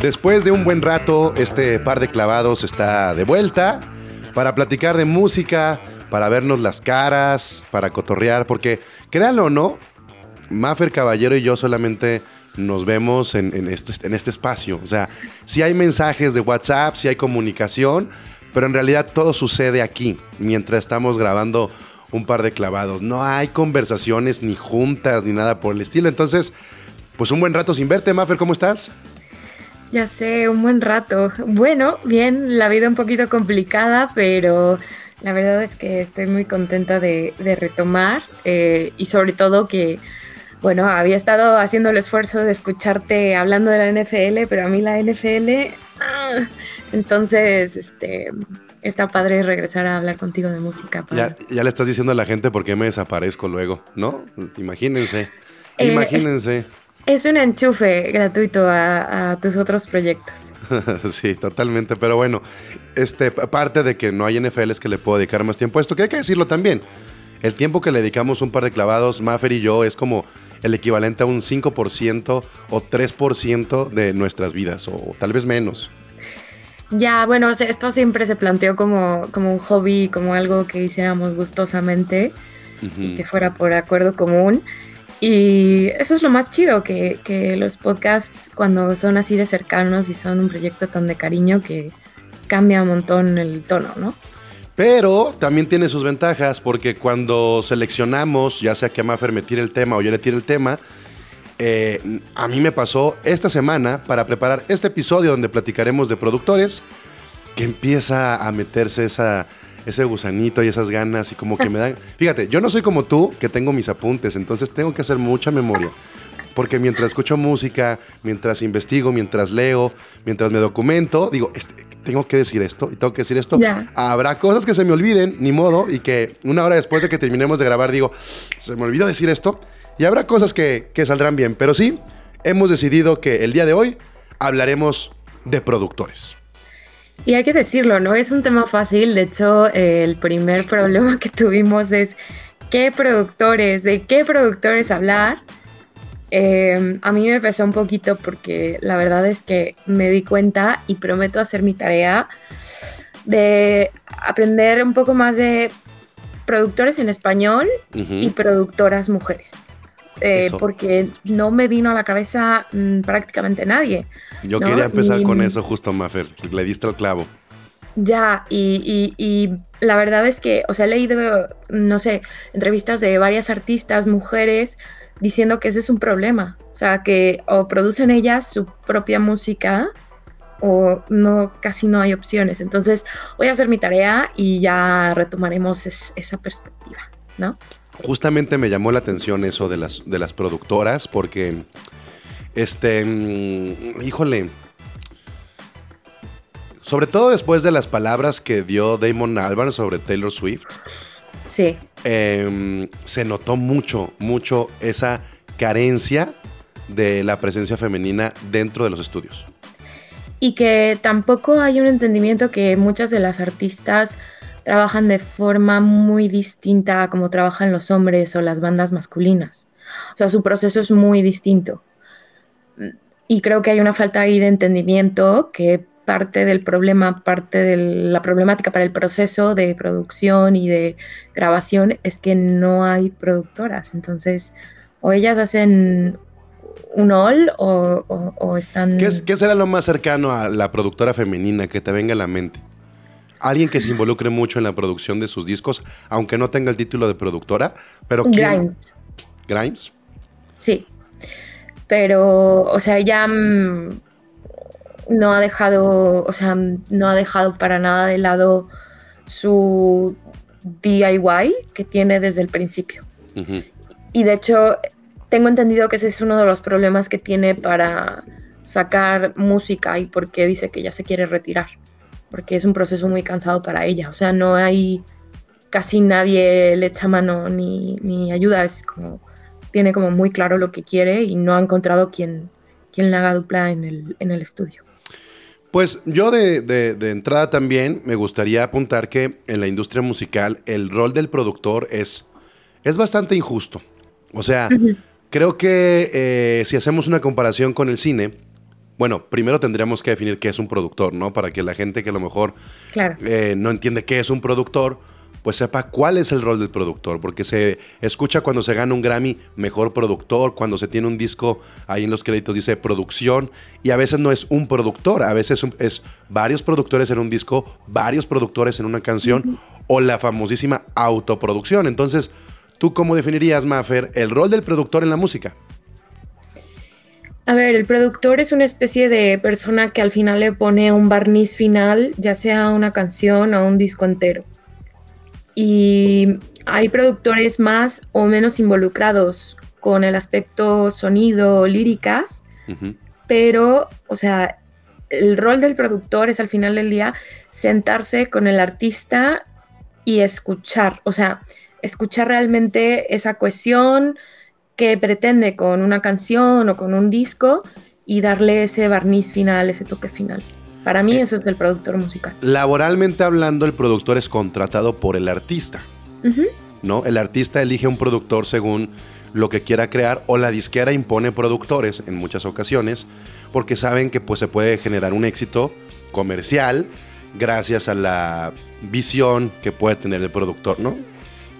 Después de un buen rato, este par de clavados está de vuelta para platicar de música, para vernos las caras, para cotorrear, porque créanlo o no, Maffer Caballero y yo solamente nos vemos en, este, este espacio. O sea, si hay mensajes de WhatsApp, si hay comunicación, pero en realidad todo sucede aquí, mientras estamos grabando un par de clavados. No hay conversaciones, ni juntas, ni nada por el estilo. Entonces, pues un buen rato sin verte, Maffer, ¿cómo estás? Ya sé, un buen rato. Bueno, bien, la vida un poquito complicada, pero la verdad es que estoy muy contenta de, retomar eh, y sobre todo que, bueno, había estado haciendo el esfuerzo de escucharte hablando de la NFL, pero a mí la NFL, ah, entonces, este, está padre regresar a hablar contigo de música. Ya, ya, le estás diciendo a la gente por qué me desaparezco luego, ¿no? Imagínense, eh, imagínense. Es, un enchufe gratuito a, a tus otros proyectos. sí, totalmente. Pero bueno, este, parte de que no hay NFL es que le puedo dedicar más tiempo a esto, que hay que decirlo también. El tiempo que le dedicamos un par de clavados, Maffer y yo, es como el equivalente a un 5% o 3% de nuestras vidas, o tal vez menos. Ya, bueno, esto siempre se planteó como, como un hobby, como algo que hiciéramos gustosamente y que fuera por acuerdo común. Y eso es lo más chido, que, que, los podcasts cuando son así de cercanos y son un proyecto tan de cariño que cambia un montón el tono, ¿no? Pero también tiene sus ventajas porque cuando seleccionamos, ya sea que Maffer me tire el tema o yo le tire el tema, eh, a mí me pasó esta semana para preparar este episodio donde platicaremos de productores que empieza a meterse esa, ese gusanito y esas ganas y como que me dan... Fíjate, yo no soy como tú que tengo mis apuntes, entonces tengo que hacer mucha memoria. Porque mientras escucho música, mientras investigo, mientras leo, mientras me documento, digo, este, tengo que decir esto y tengo que decir esto. Habrá cosas que se me olviden, ni modo, y que una hora después de que terminemos de grabar digo, se me olvidó decir esto. Y habrá cosas que, saldrán bien, pero sí, hemos decidido que el día de hoy hablaremos de productores. Y hay que decirlo, no es un tema fácil. De hecho, el primer problema que tuvimos es qué productores, de qué productores hablar. Em, a mí me pesó un poquito porque la verdad es que me di cuenta y prometo hacer mi tarea de aprender un poco más de productores en español y productoras mujeres. Eh, porque no me vino a la cabeza mm, prácticamente nadie. Yo quería empezar con eso justo, Maffer, le diste el clavo. Ya, y, y, la verdad es que, o sea, he leído, no sé, entrevistas de varias artistas, mujeres, diciendo que ese es un problema. O sea, que o producen ellas su propia música o no, casi no hay opciones. Entonces, voy a hacer mi tarea y ya retomaremos esa perspectiva, ¿no? Justamente me llamó la atención eso de las, de las productoras, porque, este, mm, híjole, sobre todo después de las palabras que dio Damon Albarn sobre Taylor Swift. Sí. Em, se notó mucho, mucho esa carencia de la presencia femenina dentro de los estudios. Y que tampoco hay un entendimiento que muchas de las artistas trabajan de forma muy distinta a como trabajan los hombres o las bandas masculinas. O sea, su proceso es muy distinto. Y creo que hay una falta ahí de entendimiento que parte del problema, parte de la problemática para el proceso de producción y de grabación es que no hay productoras. Entonces, o ellas hacen un all o, están... ¿Qué, ¿Qué será lo más cercano a la productora femenina que te venga a la mente? Alguien que se involucre mucho en la producción de sus discos, aunque no tenga el título de productora, pero Grimes. Grimes. Sí. Pero, o sea, ya mm, no ha dejado, o sea, no ha dejado para nada de lado su DIY que tiene desde el principio. Y de hecho, tengo entendido que ese es uno de los problemas que tiene para sacar música y por qué dice que ya se quiere retirar porque es un proceso muy cansado para ella. O sea, no hay casi nadie le echa mano ni, ayuda, es como, tiene como muy claro lo que quiere y no ha encontrado quien, quien le haga dupla en el, en el estudio. Pues yo de, entrada también me gustaría apuntar que en la industria musical el rol del productor es, es bastante injusto. O sea, Creo que eh, si hacemos una comparación con el cine, bueno, primero tendríamos que definir qué es un productor, ¿no? Para que la gente que a lo mejor eh, no entiende qué es un productor, pues sepa cuál es el rol del productor, porque se escucha cuando se gana un Grammy mejor productor, cuando se tiene un disco, ahí en los créditos dice producción, y a veces no es un productor, a veces es varios productores en un disco, varios productores en una canción, o la famosísima autoproducción. Entonces, ¿Tú cómo definirías, Maffer, el rol del productor en la música? A ver, el productor es una especie de persona que al final le pone un barniz final, ya sea una canción o un disco entero. Y hay productores más o menos involucrados con el aspecto sonido, líricas, pero, o sea, el rol del productor es al final del día sentarse con el artista y escuchar, o sea, escuchar realmente esa cohesión que pretende con una canción o con un disco y darle ese barniz final, ese toque final. Para mí eh, eso es del productor musical. Laboralmente hablando, el productor es contratado por el artista. ¿No? El artista elige un productor según lo que quiera crear o la disquera impone productores en muchas ocasiones porque saben que pues se puede generar un éxito comercial gracias a la visión que puede tener el productor, ¿no?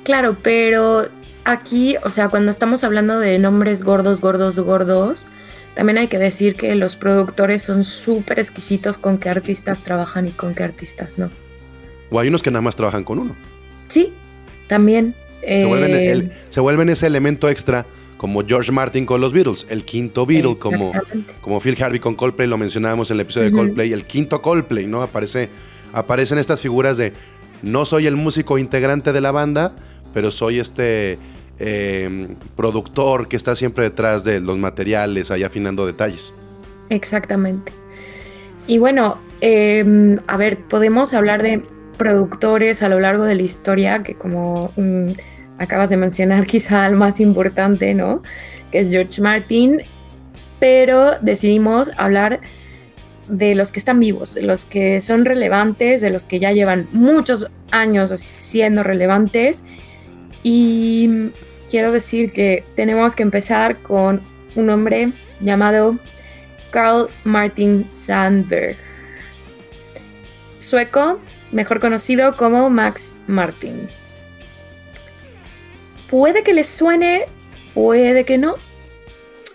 Claro, pero aquí, o sea, cuando estamos hablando de nombres gordos, gordos, gordos, también hay que decir que los productores son súper exquisitos con qué artistas trabajan y con qué artistas no. O hay unos que nada más trabajan con uno. Sí, también. Se, vuelven, eh, ese elemento extra como George Martin con los Beatles, el quinto Beatle, como, como Phil Harvey con Coldplay, lo mencionábamos en el episodio de Coldplay, el quinto Coldplay, ¿no? Aparece, aparecen estas figuras de no soy el músico integrante de la banda, pero soy este em, productor que está siempre detrás de los materiales, ahí afinando detalles. Exactamente. Y bueno, em, a ver, podemos hablar de productores a lo largo de la historia, que como mm, acabas de mencionar, quizá el más importante, ¿no? Que es George Martin, pero decidimos hablar de los que están vivos, de los que son relevantes, de los que ya llevan muchos años siendo relevantes. Y quiero decir que tenemos que empezar con un hombre llamado Carl Martin Sandberg, sueco, mejor conocido como Max Martin. Puede que les suene, puede que no.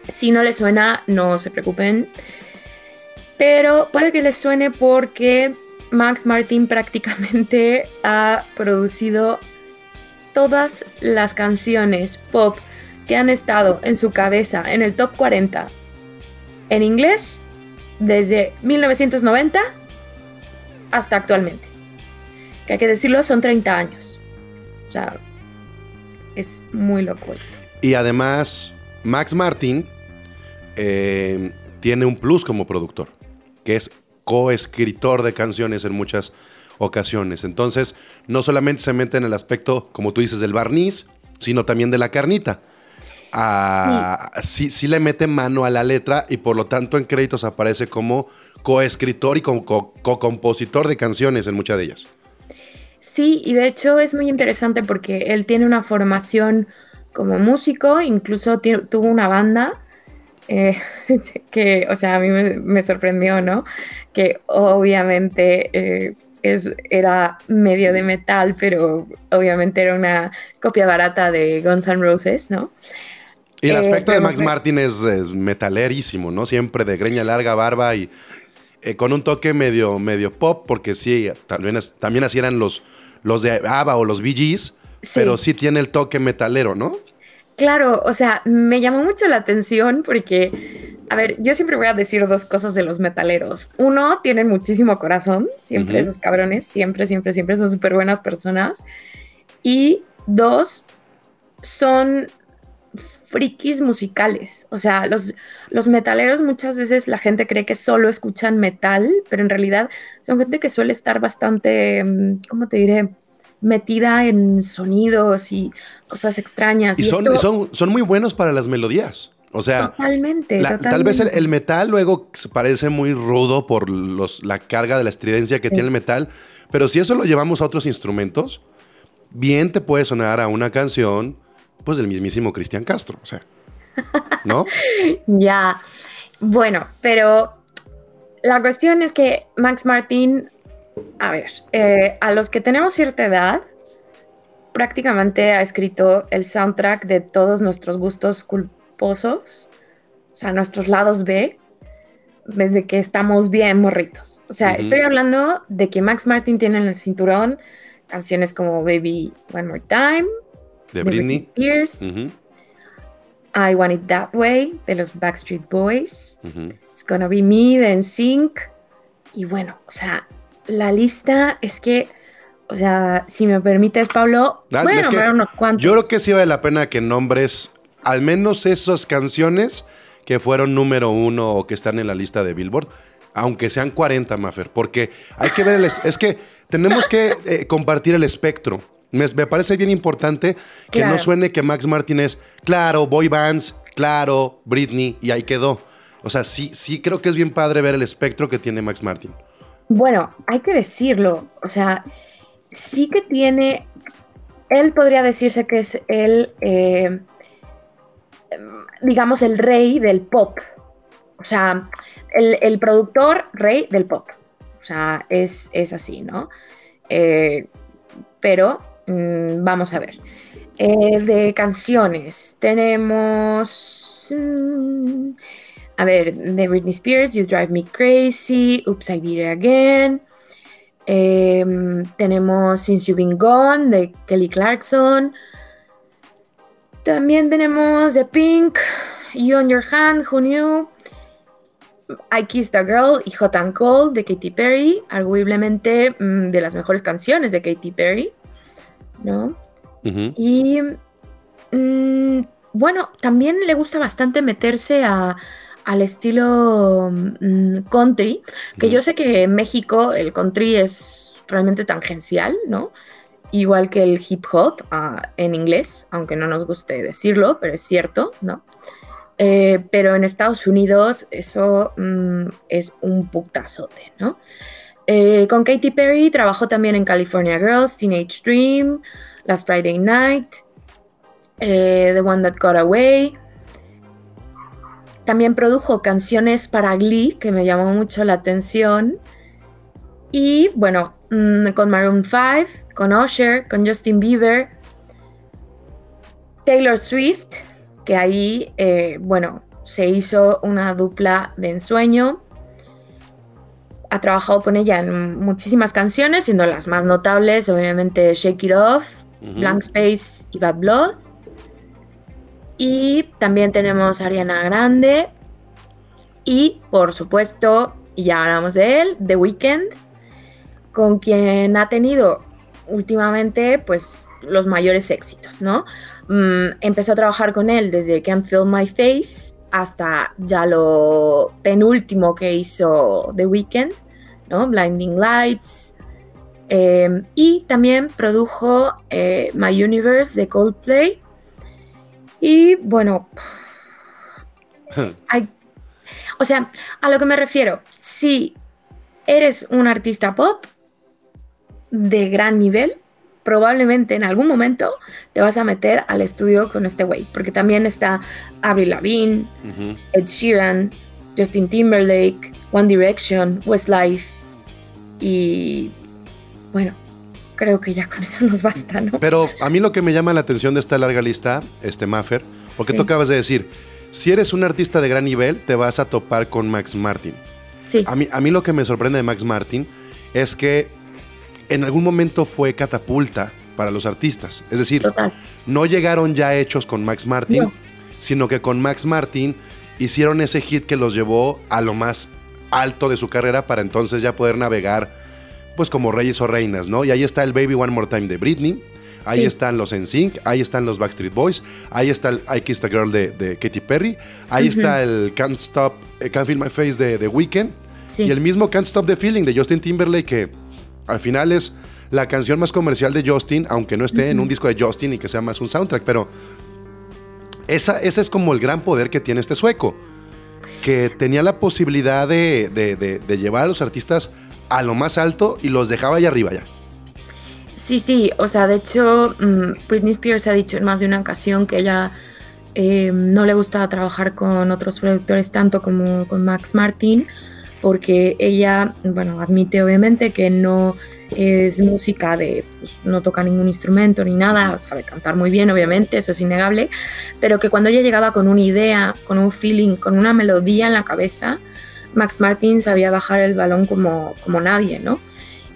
Si no les suena, no se preocupen. Pero puede que les suene porque Max Martin prácticamente ha producido todas las canciones pop que han estado en su cabeza en el top 40 en inglés desde 1990 hasta actualmente. Que hay que decirlo, son 30 años. O sea, es muy loco esto. Y además, Max Martin eh, tiene un plus como productor que es coescritor de canciones en muchas ocasiones. Entonces, no solamente se mete en el aspecto, como tú dices, del barniz, sino también de la carnita. Ah, sí. sí, le mete mano a la letra y por lo tanto en créditos aparece como coescritor y como co-compositor de canciones en muchas de ellas. Sí, y de hecho es muy interesante porque él tiene una formación como músico, incluso tuvo una banda eh, que, o sea, a mí me, sorprendió, ¿no? Que obviamente eh, es, era medio de metal, pero obviamente era una copia barata de Guns N' Roses, ¿no? Y el aspecto de Max Martin es, metalerísimo, ¿no? Siempre de greña larga, barba y eh, con un toque medio, medio pop, porque sí, también, también así eran los, los de ABBA o los Bee Gees, pero sí tiene el toque metalero, ¿no? Claro, o sea, me llamó mucho la atención porque, a ver, yo siempre voy a decir dos cosas de los metaleros. Uno, tienen muchísimo corazón, siempre esos cabrones, siempre, siempre, siempre son súper buenas personas. Y dos, son frikis musicales. O sea, los, los metaleros muchas veces la gente cree que solo escuchan metal, pero en realidad son gente que suele estar bastante, mm, ¿cómo te diré? Metida en sonidos y cosas extrañas. Y, son, son, muy buenos para las melodías. O sea, totalmente, tal vez el, metal luego parece muy rudo por los, la carga de la estridencia que tiene el metal, pero si eso lo llevamos a otros instrumentos, bien te puede sonar a una canción pues del mismísimo Cristian Castro, o sea. ¿No? ya. Bueno, pero la cuestión es que Max Martin, a ver, eh, a los que tenemos cierta edad, prácticamente ha escrito el soundtrack de todos nuestros gustos culposos, o sea, nuestros lados B, desde que estamos bien morritos. O sea, estoy hablando de que Max Martin tiene en el cinturón canciones como Baby One More Time, de, Britney. Spears, I Want It That Way, de los Backstreet Boys, It's Gonna Be Me, de NSYNC, y bueno, o sea, la lista es que o sea, si me permites, Pablo, voy a unos cuantos. Yo creo que sí vale la pena que nombres al menos esas canciones que fueron número uno o que están en la lista de Billboard, aunque sean 40, Maffer, porque hay que ver, el, es que tenemos que eh, compartir el espectro. Me, parece bien importante que no suene que Max Martin es, claro, boy bands, claro, Britney, y ahí quedó. O sea, sí, sí creo que es bien padre ver el espectro que tiene Max Martin. Bueno, hay que decirlo. O sea, sí que tiene, él podría decirse que es el, eh, digamos, el rey del pop. O sea, el, productor rey del pop. O sea, es, así, ¿no? Eh, pero mm, vamos a ver. Eh, de canciones tenemos... Mm, a ver, de Britney Spears, You Drive Me Crazy, Oops, I Did It Again. Em, tenemos Since You've Been Gone de Kelly Clarkson. También tenemos The Pink, You on Your Hand, Who Knew. I Kissed a Girl y Hot and Cold de Katy Perry, arguablemente mm, de las mejores canciones de Katy Perry, ¿no? Y mm, bueno, también le gusta bastante meterse a, al estilo mm, country, que yo sé que en México el country es realmente tangencial, ¿no? Igual que el hip hop ah, en inglés, aunque no nos guste decirlo, pero es cierto, ¿no? Eh, pero en Estados Unidos eso mm, es un putazote, ¿no? Eh, con Katy Perry trabajó también en California Girls, Teenage Dream, Last Friday Night, eh, The One That Got Away. También produjo canciones para Glee, que me llamó mucho la atención. Y bueno, mm, con Maroon 5, con Usher, con Justin Bieber, Taylor Swift, que ahí, eh, bueno, se hizo una dupla de ensueño. Ha trabajado con ella en muchísimas canciones, siendo las más notables, obviamente, Shake It Off, Blank Space y Bad Blood. Y también tenemos a Ariana Grande. Y por supuesto, ya hablamos de él, The Weeknd, con quien ha tenido últimamente pues los mayores éxitos, ¿no? Mm, empezó a trabajar con él desde Can't Feel My Face hasta ya lo penúltimo que hizo The Weeknd, ¿no? Blinding Lights. Eh, y también produjo eh, My Universe de Coldplay y bueno, hay, o sea, a lo que me refiero, si eres un artista pop de gran nivel, probablemente en algún momento te vas a meter al estudio con este güey, porque también está Avril Lavigne, Ed Sheeran, Justin Timberlake, One Direction, Westlife y bueno, creo que ya con eso nos basta, ¿no? Pero a mí lo que me llama la atención de esta larga lista, este Maffer, porque tú acabas de decir, si eres un artista de gran nivel, te vas a topar con Max Martin. Sí. A mí, a mí lo que me sorprende de Max Martin es que en algún momento fue catapulta para los artistas. Es decir, no llegaron ya hechos con Max Martin, sino que con Max Martin hicieron ese hit que los llevó a lo más alto de su carrera para entonces ya poder navegar pues como reyes o reinas, ¿no? Y ahí está el Baby One More Time de Britney, ahí están los NSYNC, ahí están los Backstreet Boys, ahí está el I Kissed a Girl de, Katy Perry, ahí está el Can't Stop, eh, Can't Feel My Face de The Weeknd, y el mismo Can't Stop the Feeling de Justin Timberlake, que al final es la canción más comercial de Justin, aunque no esté en un disco de Justin y que sea más un soundtrack, pero esa, ese es como el gran poder que tiene este sueco, que tenía la posibilidad de, de llevar a los artistas a lo más alto y los dejaba ahí arriba ya. Sí, sí, o sea, de hecho, mm, Britney Spears ha dicho en más de una ocasión que ella eh, no le gustaba trabajar con otros productores tanto como con Max Martin, porque ella, bueno, admite obviamente que no es música de, pues, no toca ningún instrumento ni nada, sabe cantar muy bien, obviamente, eso es innegable, pero que cuando ella llegaba con una idea, con un feeling, con una melodía en la cabeza, Max Martin sabía bajar el balón como, como nadie, ¿no?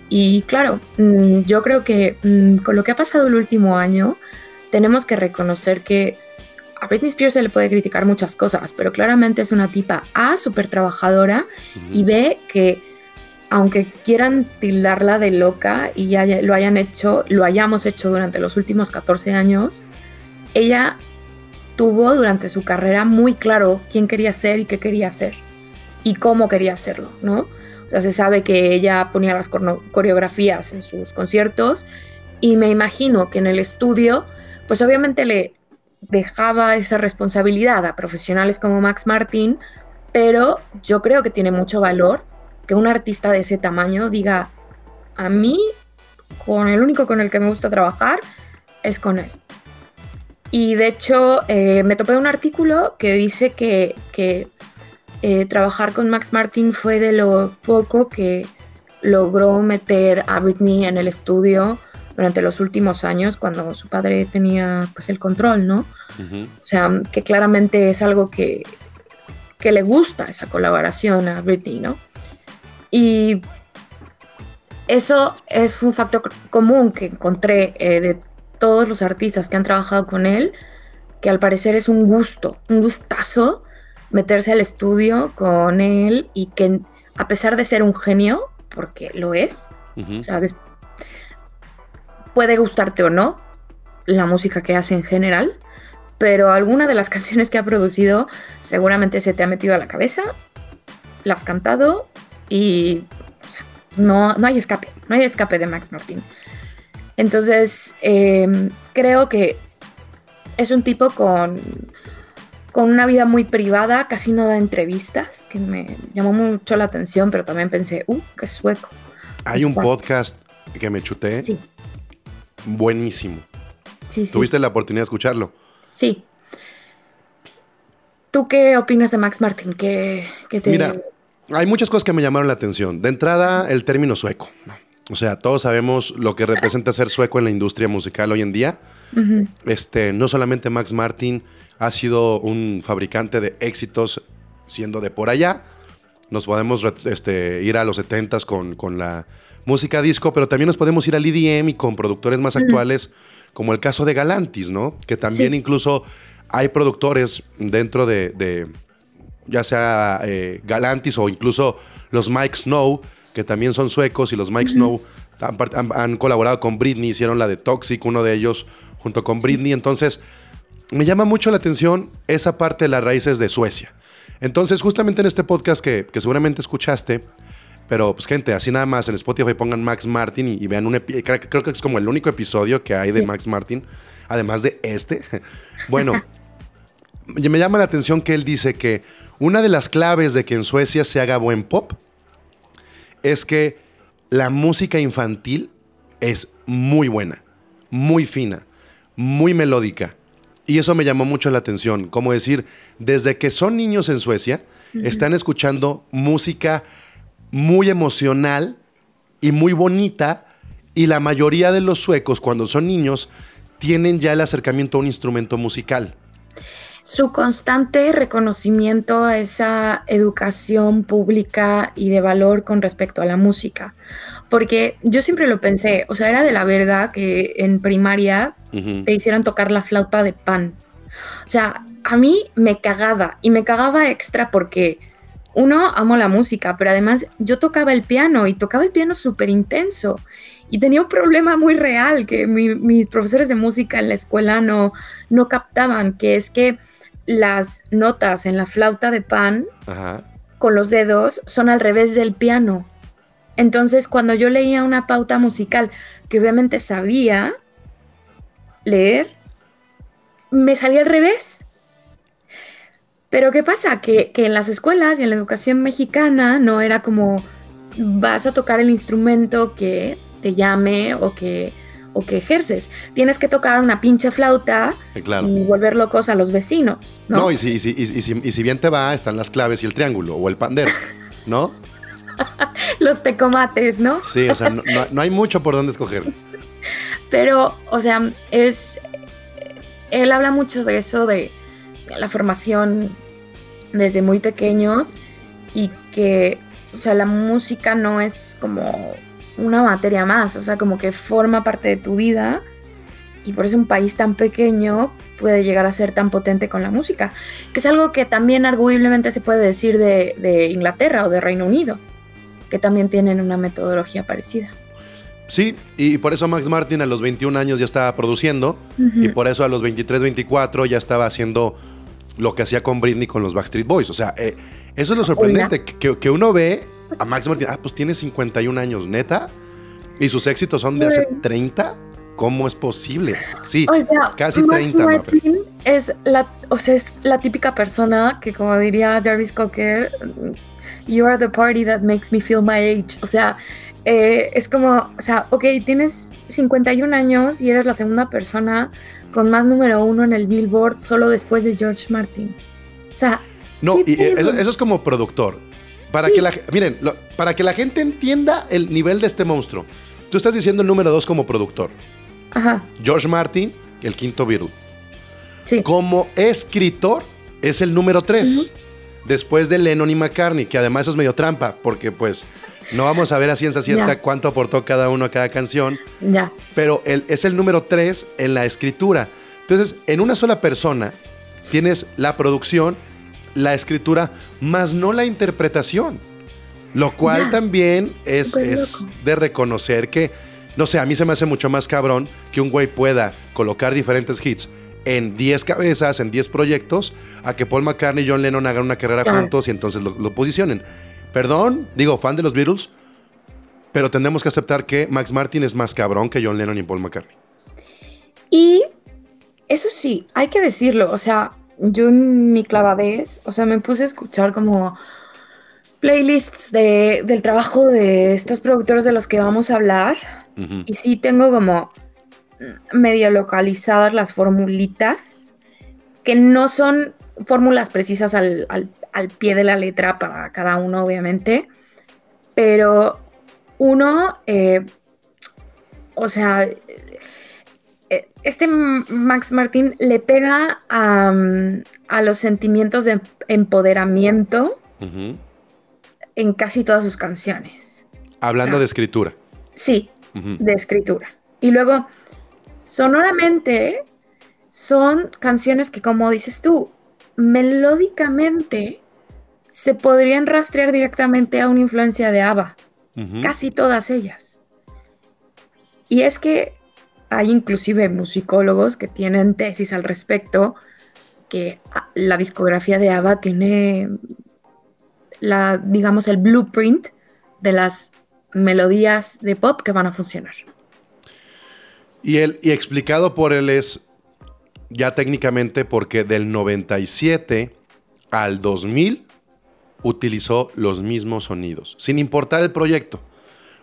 Y claro, mm, yo creo que mm, con lo que ha pasado el último año, tenemos que reconocer que a Britney Spears se le puede criticar muchas cosas, pero claramente es una tipa A, súper trabajadora, y B, que aunque quieran tildarla de loca y ya lo hayan hecho, lo hayamos hecho durante los últimos 14 años, ella tuvo durante su carrera muy claro quién quería ser y qué quería ser y cómo quería hacerlo, ¿no? O sea, se sabe que ella ponía las coreografías en sus conciertos y me imagino que en el estudio, pues obviamente le dejaba esa responsabilidad a profesionales como Max Martin, pero yo creo que tiene mucho valor que un artista de ese tamaño diga, a mí, con el único con el que me gusta trabajar, es con él. Y de hecho, eh, me topé un artículo que dice que, que eh, trabajar con Max Martin fue de lo poco que logró meter a Britney en el estudio durante los últimos años cuando su padre tenía pues el control, ¿no? O sea, que claramente es algo que, que le gusta esa colaboración a Britney, ¿no? Y eso es un factor común que encontré eh, de todos los artistas que han trabajado con él, que al parecer es un gusto, un gustazo meterse al estudio con él y que a pesar de ser un genio, porque lo es, o sea, puede gustarte o no la música que hace en general, pero alguna de las canciones que ha producido seguramente se te ha metido a la cabeza, la has cantado y no, no hay escape, no hay escape de Max Martin. Entonces, em, creo que es un tipo con con una vida muy privada, casi no da entrevistas, que me llamó mucho la atención, pero también pensé, uh, qué sueco. Hay un podcast que me chuté. Sí. Buenísimo. Sí, ¿Tuviste la oportunidad de escucharlo? Sí. ¿Tú qué opinas de Max Martin? ¿Qué, te... Mira, hay muchas cosas que me llamaron la atención. De entrada, el término sueco. O sea, todos sabemos lo que representa ser sueco en la industria musical hoy en día. Este, no solamente Max Martin, ha sido un fabricante de éxitos siendo de por allá. Nos podemos este, ir a los 70s con, la música disco, pero también nos podemos ir al EDM y con productores más actuales, como el caso de Galantis, ¿no? Que también incluso hay productores dentro de, ya sea eh, Galantis o incluso los Mike Snow, que también son suecos y los Mike Snow han, colaborado con Britney, hicieron la de Toxic, uno de ellos junto con Britney. Entonces, me llama mucho la atención esa parte de las raíces de Suecia. Entonces, justamente en este podcast que, seguramente escuchaste, pero pues gente, así nada más en Spotify pongan Max Martin y, vean un creo, creo que es como el único episodio que hay de Max Martin, además de este. bueno, me llama la atención que él dice que una de las claves de que en Suecia se haga buen pop es que la música infantil es muy buena, muy fina, muy melódica y eso me llamó mucho la atención, como decir, desde que son niños en Suecia, están escuchando música muy emocional y muy bonita, y la mayoría de los suecos cuando son niños tienen ya el acercamiento a un instrumento musical. Su constante reconocimiento a esa educación pública y de valor con respecto a la música. Porque yo siempre lo pensé, o sea, era de la verga que en primaria te hicieran tocar la flauta de pan. O sea, a mí me cagaba y me cagaba extra porque uno, amo la música, pero además yo tocaba el piano y tocaba el piano súper intenso. Y tenía un problema muy real que mis profesores de música en la escuela no, no captaban, que es que las notas en la flauta de pan con los dedos son al revés del piano. Entonces, cuando yo leía una pauta musical que obviamente sabía leer, me salía al revés. Pero ¿qué pasa? Que, en las escuelas y en la educación mexicana no era como vas a tocar el instrumento que te llame o que, o que ejerces. Tienes que tocar una pinche flauta claro. y volver locos a los vecinos, ¿no? No, y, si, y si- y si- y si- y si bien te va, están las claves y el triángulo o el pandero, ¿no? Los tecomates, ¿no? Sí, o sea, no, no- no hay mucho por dónde escoger. Pero, o sea, es. Él habla mucho de eso, de la formación desde muy pequeños y que, o sea, la música no es como una materia más, o sea, como que forma parte de tu vida y por eso un país tan pequeño puede llegar a ser tan potente con la música, que es algo que también arguiblemente se puede decir de, de Inglaterra o de Reino Unido, que también tienen una metodología parecida. Sí, y por eso Max Martin a los 21 años ya estaba produciendo y por eso a los 23, 24 ya estaba haciendo lo que hacía con Britney con los Backstreet Boys. O sea, eh, eso es lo sorprendente, que, que uno ve a Max Martin, ah, pues tiene 51 años, neta, y sus éxitos son de hace Sí. 30. ¿Cómo es posible? Sí, O sea, casi Max 30, Mafe. Martin es la, o sea, es la típica persona que, como diría Jarvis Cocker, you are the party that makes me feel my age. O sea, eh, es como, o sea, ok, tienes 51 años y eres la segunda persona con más número uno en el Billboard solo después de George Martin. O sea, No, ¿Qué y eh, eso, eso es como productor. Para Sí. que la, miren, lo- para que la gente entienda el nivel de este monstruo. Tú estás diciendo el número dos como productor. ajá, George Martin, el quinto Beatle. sí. Como escritor, es el número tres. Ujú. Después de Lennon y McCartney, que además eso es medio trampa, porque pues no vamos a ver a ciencia cierta cuánto aportó cada uno a cada canción, Ya. pero el- es el número tres en la escritura. Entonces, en una sola persona tienes la producción, la escritura, más no la interpretación. Lo cual también es, es de reconocer que, no sé, a mí se me hace mucho más cabrón que un güey pueda colocar diferentes hits en 10 cabezas, en 10 proyectos, a que Paul McCartney y John Lennon hagan una carrera Claro. juntos y entonces lo, lo posicionen. Perdón, digo, fan de los Beatles, pero tendremos que aceptar que Max Martin es más cabrón que John Lennon y Paul McCartney. Y eso sí, hay que decirlo, o sea, yo en mi clavadez, o sea, me puse a escuchar como playlists de, del trabajo de estos productores de los que vamos a hablar y sí tengo como medio localizadas las formulitas, que no son fórmulas precisas al, al- al pie de la letra para cada uno, obviamente, pero uno, eh, o sea, eh, este Max Martín le pega a, a los sentimientos de empoderamiento en casi todas sus canciones. Hablando de escritura. Sí, de escritura. Y luego, sonoramente, son canciones que, como dices tú, melódicamente se podrían rastrear directamente a una influencia de ABBA. Casi todas ellas. Y es que hay inclusive musicólogos que tienen tesis al respecto, que ah, la discografía de ABBA tiene la, digamos, el blueprint de las melodías de pop que van a funcionar. Y, él, y explicado por él es ya técnicamente porque del 97 al 2000 utilizó los mismos sonidos, sin importar el proyecto.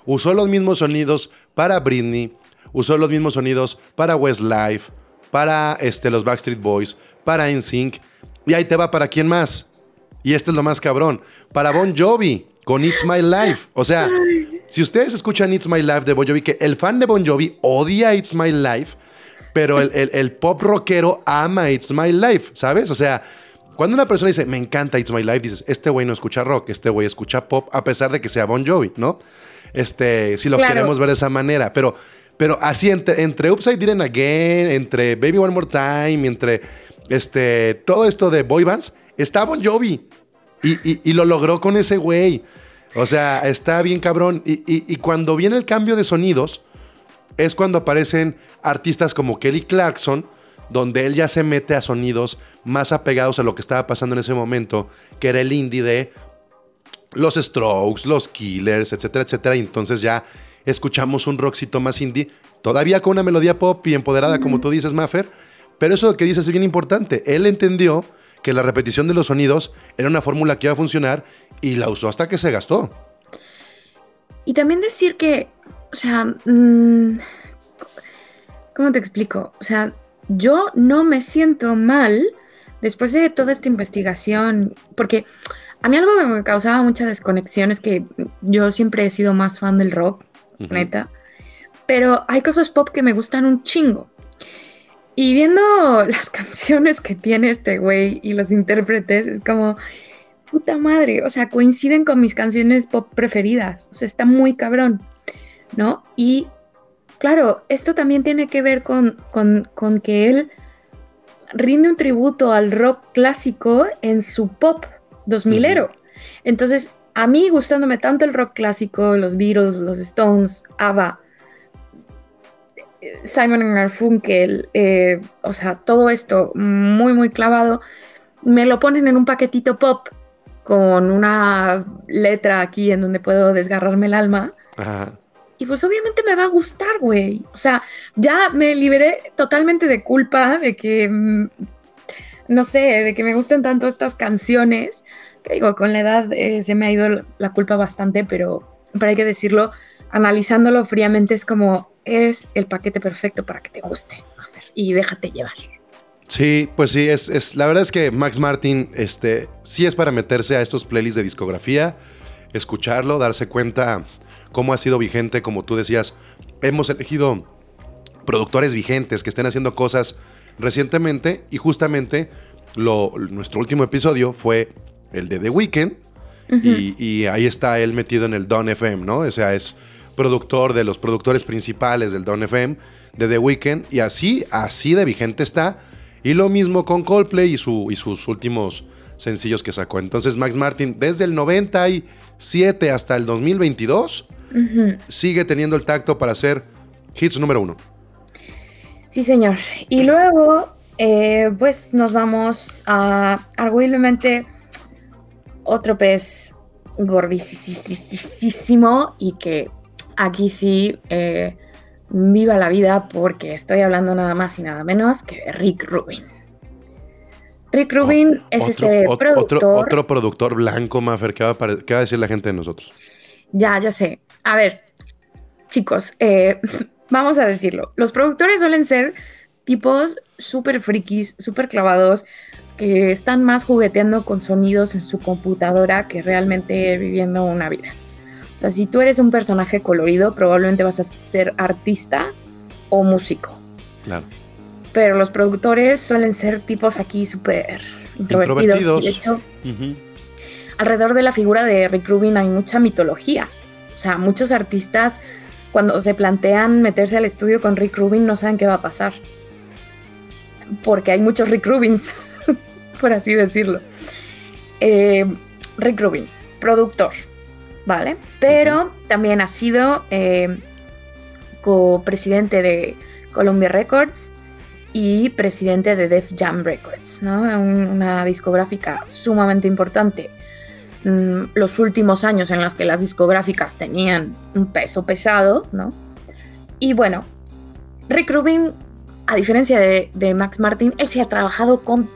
Usó los mismos sonidos para Britney, usó los mismos sonidos para Westlife, para este, los Backstreet Boys, para NSYNC. Y ahí te va para quién más. Y este es lo más cabrón. Para Bon Jovi, con It's My Life. O sea, si ustedes escuchan It's My Life de Bon Jovi, que el fan de Bon Jovi odia It's My Life, pero el, el- el pop rockero ama It's My Life, ¿sabes? O sea, cuando una persona dice, me encanta It's My Life, dices, este güey no escucha rock, este güey escucha pop, a pesar de que sea Bon Jovi, ¿no? Este, si lo Claro. queremos ver de esa manera, pero, pero así entre, entre Upside Down Again, entre Baby One More Time, entre este, todo esto de boy bands, está Bon Jovi. Y, y- y lo logró con ese güey. O sea, está bien cabrón. Y, y- y cuando viene el cambio de sonidos, es cuando aparecen artistas como Kelly Clarkson, donde él ya se mete a sonidos más apegados a lo que estaba pasando en ese momento, que era el indie de los Strokes, los Killers, etcétera, etcétera. Y entonces ya escuchamos un rockcito más indie, todavía con una melodía pop y empoderada, como tú dices, Maffer. Pero eso que dices es bien importante. Él entendió que la repetición de los sonidos era una fórmula que iba a funcionar y la usó hasta que se gastó. Y también decir que, o sea, mm, ¿cómo te explico? O sea, yo no me siento mal después de toda esta investigación, porque a mí algo que me causaba mucha desconexión es que yo siempre he sido más fan del rock, neta, pero hay cosas pop que me gustan un chingo. Y viendo las canciones que tiene este güey y los intérpretes, es como, puta madre, o sea, coinciden con mis canciones pop preferidas, o sea, está muy cabrón, ¿no? Y claro, esto también tiene que ver con, con, que él rinde un tributo al rock clásico en su pop 2000ero. Entonces, a mí gustándome tanto el rock clásico, los Beatles, los Stones, ABBA, Simon Garfunkel, eh, o sea, todo esto muy, muy clavado, me lo ponen en un paquetito pop con una letra aquí en donde puedo desgarrarme el alma. Y pues obviamente me va a gustar, güey. O sea, ya me liberé totalmente de culpa de que, mm, no sé, de que me gusten tanto estas canciones. Que digo, con la edad eh, se me ha ido la culpa bastante, pero, pero hay que decirlo, analizándolo fríamente es como, es el paquete perfecto para que te guste, y déjate llevar. Sí, pues sí, es, es, la verdad es que Max Martin este, sí es para meterse a estos playlists de discografía, escucharlo, darse cuenta cómo ha sido vigente, como tú decías, hemos elegido productores vigentes que estén haciendo cosas recientemente y justamente lo, nuestro último episodio fue el de The Weeknd y, y, ahí está él metido en el Don FM, ¿no? O sea, es productor de los productores principales del Don FM, de The Weeknd, y así, así de vigente está. Y lo mismo con Coldplay y, su, y sus últimos sencillos que sacó. Entonces Max Martin, desde el 97 hasta el 2022, sigue teniendo el tacto para hacer hits número uno. Sí, señor. Y luego, eh, pues nos vamos a arguiblemente otro pez gordísimo y que aquí sí, eh, viva la vida porque estoy hablando nada más y nada menos que de Rick Rubin. Rick Rubin es este productor. Otro, productor blanco, Maffer, ¿qué va, a, decir la gente de nosotros? Ya, ya sé. A ver, chicos, eh, vamos a decirlo. Los productores suelen ser tipos súper frikis, súper clavados, que están más jugueteando con sonidos en su computadora que realmente viviendo una vida. O sea, si tú eres un personaje colorido, probablemente vas a ser artista o músico. Claro. Pero los productores suelen ser tipos aquí súper introvertidos. Y de hecho, alrededor de la figura de Rick Rubin hay mucha mitología. O sea, muchos artistas, cuando se plantean meterse al estudio con Rick Rubin, no saben qué va a pasar. Porque hay muchos Rick Rubins, por así decirlo. Eh, Rick Rubin, productor ¿vale? Pero también ha sido eh, copresidente de Columbia Records y presidente de Def Jam Records, ¿no? una discográfica sumamente importante. Mm, los últimos años en los que las discográficas tenían un peso pesado, ¿no? Y bueno, Rick Rubin, a diferencia de, Max Martin, él se ha trabajado con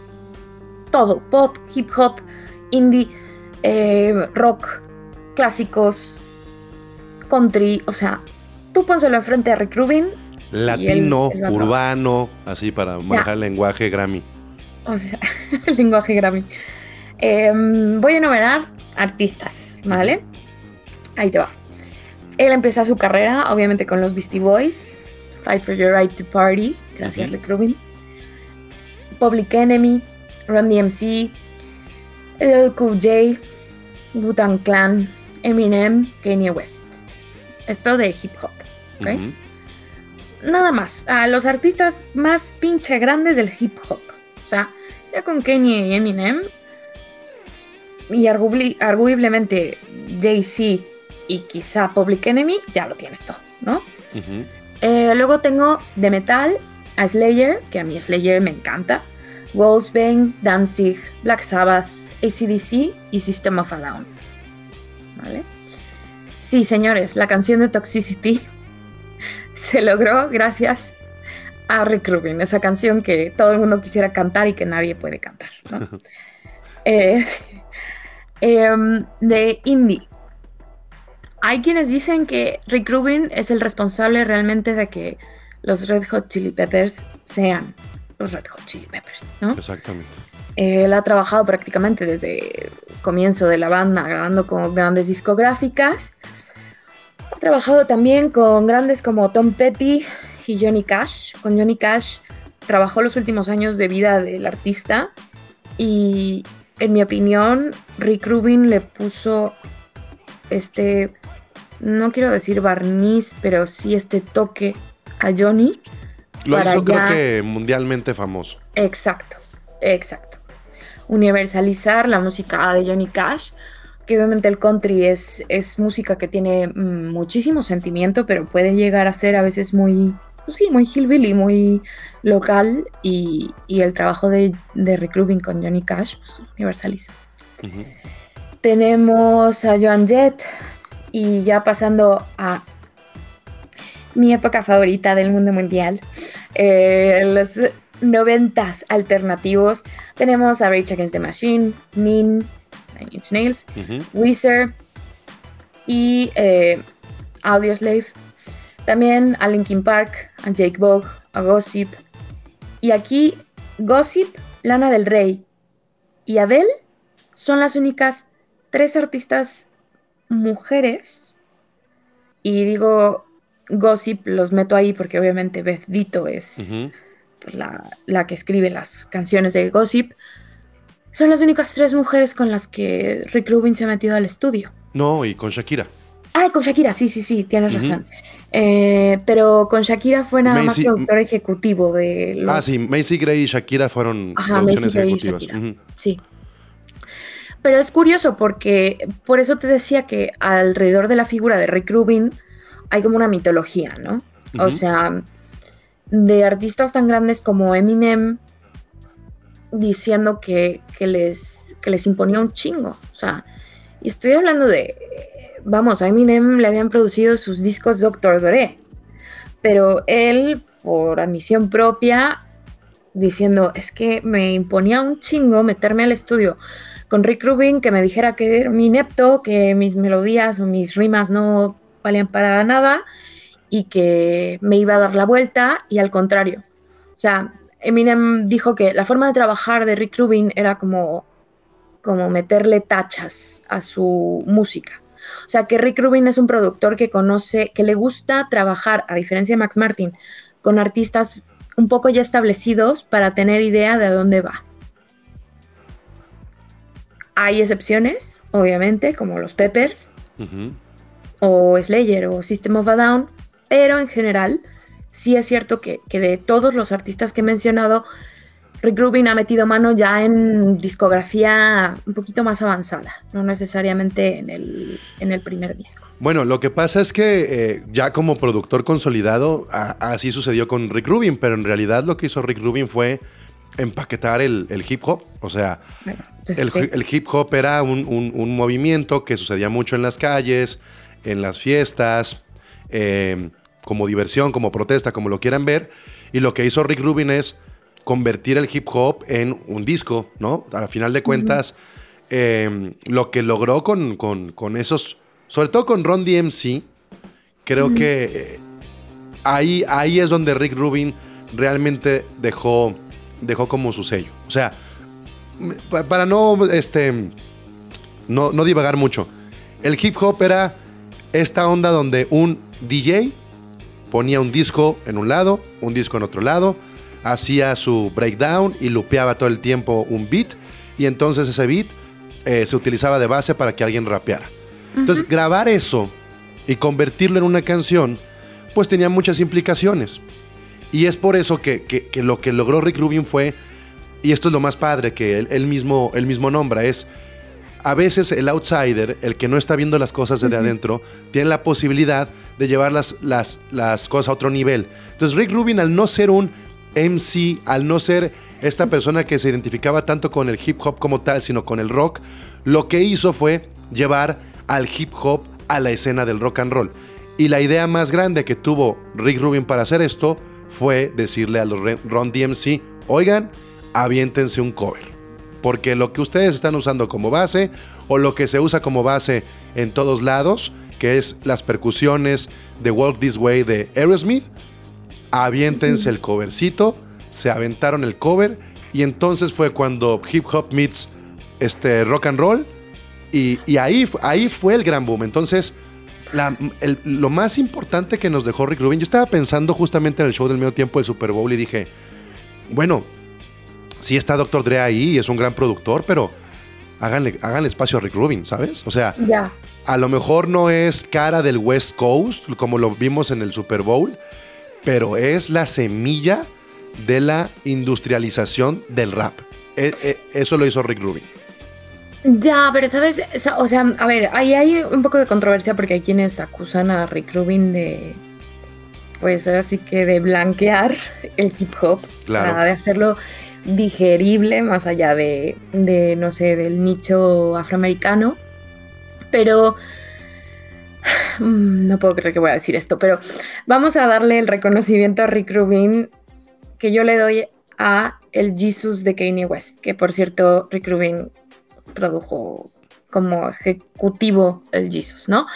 todo, pop, hip hop, indie, eh, rock, clásicos, country, o sea, tú pónselo enfrente a Rick Rubin. Latino, urbano, así para manejar el lenguaje Grammy. O sea, el lenguaje Grammy. Em, voy a enumerar artistas, ¿vale? Ahí te va. Él empezó su carrera, obviamente, con los Beastie Boys. Fight for Your Right to Party. Gracias, Rick Rubin. Public Enemy, Run DMC, LL Cool J, Wu-Tang Clan, Eminem, Kanye West. Esto de hip hop. Nada más, a los artistas más pinche grandes del hip hop. O sea, ya con Kanye y Eminem, y arguiblemente Jay-Z y quizá Public Enemy, ya lo tienes todo, ¿no? Eh, luego tengo de metal a Slayer, que a mí Slayer me encanta, Wolfsbane, Danzig, Black Sabbath, ACDC y System of a Down. ¿Vale? Sí, señores, la canción de Toxicity se logró gracias a Rick Rubin, esa canción que todo el mundo quisiera cantar y que nadie puede cantar, eh, em, de indie. Hay quienes dicen que Rick Rubin es el responsable realmente de que los Red Hot Chili Peppers sean los Red Hot Chili Peppers, ¿no? Exactamente. Él ha trabajado prácticamente desde el comienzo de la banda grabando con grandes discográficas. Ha trabajado también con grandes como Tom Petty y Johnny Cash. Con Johnny Cash trabajó los últimos años de vida del artista y en mi opinión Rick Rubin le puso este, no quiero decir barniz, pero sí este toque a Johnny. Lo hizo creo que mundialmente famoso. Exacto, exacto. Universalizar la música de Johnny Cash, que obviamente el country es, es música que tiene mm, muchísimo sentimiento, pero puede llegar a ser a veces muy, pues sí, muy hillbilly, muy local, y, el trabajo de, de, Rick Rubin con Johnny Cash pues, universaliza. Tenemos a Joan Jett, y ya pasando a mi época favorita del mundo mundial, eh, los noventas alternativos. Tenemos a Rage Against the Machine, Nin, Nine Inch Nails, Weezer y eh, Audioslave. También a Linkin Park, a Jake Bog, a Gossip. Y aquí Gossip, Lana del Rey y Adele son las únicas tres artistas mujeres. Y digo Gossip, los meto ahí porque obviamente Beth Dito es pues, la, que escribe las canciones de Gossip. Son las únicas tres mujeres con las que Rick Rubin se ha metido al estudio. No, y con Shakira. Ah, con Shakira, sí, sí, sí, tienes razón. Eh, pero con Shakira fue nada más productor ejecutivo de los... Ah, sí, Macy Gray y Shakira fueron producciones ejecutivas. Sí. Pero es curioso porque por eso te decía que alrededor de la figura de Rick Rubin hay como una mitología, ¿no? O sea, de artistas tan grandes como Eminem diciendo que, les, les imponía un chingo. O sea, y estoy hablando de, vamos, a Eminem le habían producido sus discos Doctor Dre, pero él, por admisión propia, diciendo, es que me imponía un chingo meterme al estudio con Rick Rubin que me dijera que era mi inepto, que mis melodías o mis rimas no valían para nada y que me iba a dar la vuelta y al contrario. O sea, Eminem dijo que la forma de trabajar de Rick Rubin era como, como meterle tachas a su música. O sea, que Rick Rubin es un productor que conoce, que le gusta trabajar, a diferencia de Max Martin, con artistas un poco ya establecidos para tener idea de a dónde va. Hay excepciones, obviamente, como los Peppers, o Slayer, o System of a Down, pero en general, sí es cierto que, de todos los artistas que he mencionado, Rick Rubin ha metido mano ya en discografía un poquito más avanzada, no necesariamente en el, en el primer disco. Bueno, lo que pasa es que eh, ya como productor consolidado, así sucedió con Rick Rubin, pero en realidad lo que hizo Rick Rubin fue empaquetar el, hip hop. O sea, el, hip hop era un, movimiento que sucedía mucho en las calles, en las fiestas, eh, como diversión, como protesta, como lo quieran ver. Y lo que hizo Rick Rubin es convertir el hip hop en un disco, ¿no? Al final de cuentas, em, lo que logró con, esos, sobre todo con Ron DMC, creo que eh, ahí, ahí es donde Rick Rubin realmente dejó, dejó como su sello. O sea, para no, este, no, no divagar mucho, el hip hop era esta onda donde un DJ ponía un disco en un lado, un disco en otro lado, hacía su breakdown y lupeaba todo el tiempo un beat y entonces ese beat eh, se utilizaba de base para que alguien rapeara. Entonces grabar eso y convertirlo en una canción pues tenía muchas implicaciones. Y es por eso que, que lo que logró Rick Rubin fue y esto es lo más padre que él, mismo, mismo nombra, es a veces el outsider, el que no está viendo las cosas desde adentro, tiene la posibilidad de llevar las, las, las, cosas a otro nivel. Entonces Rick Rubin, al no ser un MC, al no ser esta persona que se identificaba tanto con el hip hop como tal, sino con el rock, lo que hizo fue llevar al hip hop a la escena del rock and roll. Y la idea más grande que tuvo Rick Rubin para hacer esto fue decirle a los Ron DMC, oigan, aviéntense un cover. Porque lo que ustedes están usando como base o lo que se usa como base en todos lados, que es las percusiones de Walk This Way de Aerosmith, aviéntense el covercito, se aventaron el cover y entonces fue cuando hip hop meets este, rock and roll y, ahí, ahí fue el gran boom. Entonces, lo más importante que nos dejó Rick Rubin, yo estaba pensando justamente en el show del medio tiempo del Super Bowl y dije, bueno, sí está Dr. Dre ahí y es un gran productor, pero háganle, háganle espacio a Rick Rubin, ¿sabes? O sea, a lo mejor no es cara del West Coast, como lo vimos en el Super Bowl, pero es la semilla de la industrialización del rap. E, e, eso lo hizo Rick Rubin. Ya, pero sabes, o sea, a ver, ahí hay un poco de controversia porque hay quienes acusan a Rick Rubin de, pues así que de blanquear el hip hop, claro. de hacerlo digerible más allá de, de, no sé, del nicho afroamericano. Pero no puedo creer que voy a decir esto, pero vamos a darle el reconocimiento a Rick Rubin que yo le doy a el Jesus de Kanye West, que por cierto Rick Rubin produjo como ejecutivo el Jesus, ¿no?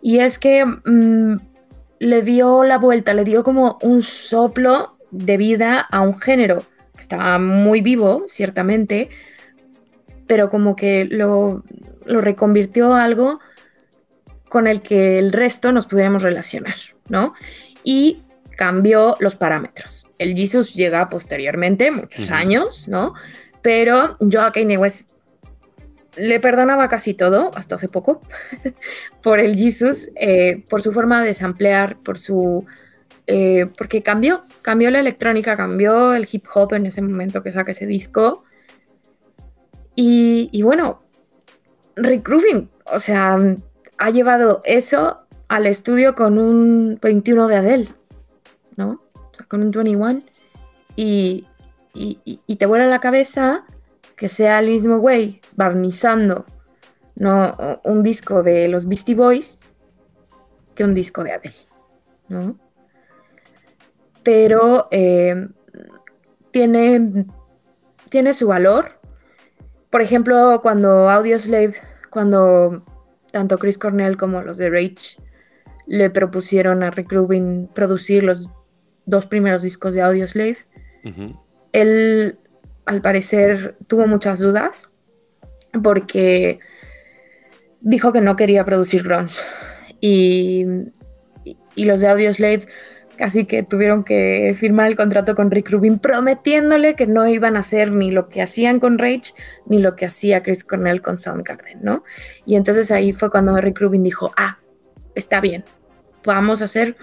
Y es que mm, le dio la vuelta, le dio como un soplo de vida a un género estaba muy vivo, ciertamente, pero como que lo, lo reconvirtió a algo con el que el resto nos pudiéramos relacionar, ¿no? Y cambió los parámetros. El Jesus llega posteriormente, muchos años, ¿no? Pero yo a Kanye West le perdonaba casi todo, hasta hace poco, por el Jesus, eh, por su forma de samplear, por su... Eh, porque cambió, cambió la electrónica, cambió el hip hop en ese momento que saca ese disco. Y, bueno, Rick Rubin, o sea, ha llevado eso al estudio con un 21 de Adele, ¿no? O sea, con un 21. Y, y, y te vuela la cabeza que sea el mismo güey barnizando ¿no? un disco de los Beastie Boys que un disco de Adele, ¿no? Pero eh, tiene, tiene su valor. Por ejemplo, cuando Audioslave, cuando tanto Chris Cornell como los de Rage le propusieron a Rick Rubin producir los dos primeros discos de Audioslave, él al parecer tuvo muchas dudas porque dijo que no quería producir grunge. Y, y, los de Audioslave casi que tuvieron que firmar el contrato con Rick Rubin prometiéndole que no iban a hacer ni lo que hacían con Rage ni lo que hacía Chris Cornell con Soundgarden, ¿no? Y entonces ahí fue cuando Rick Rubin dijo, ah, está bien, vamos a hacer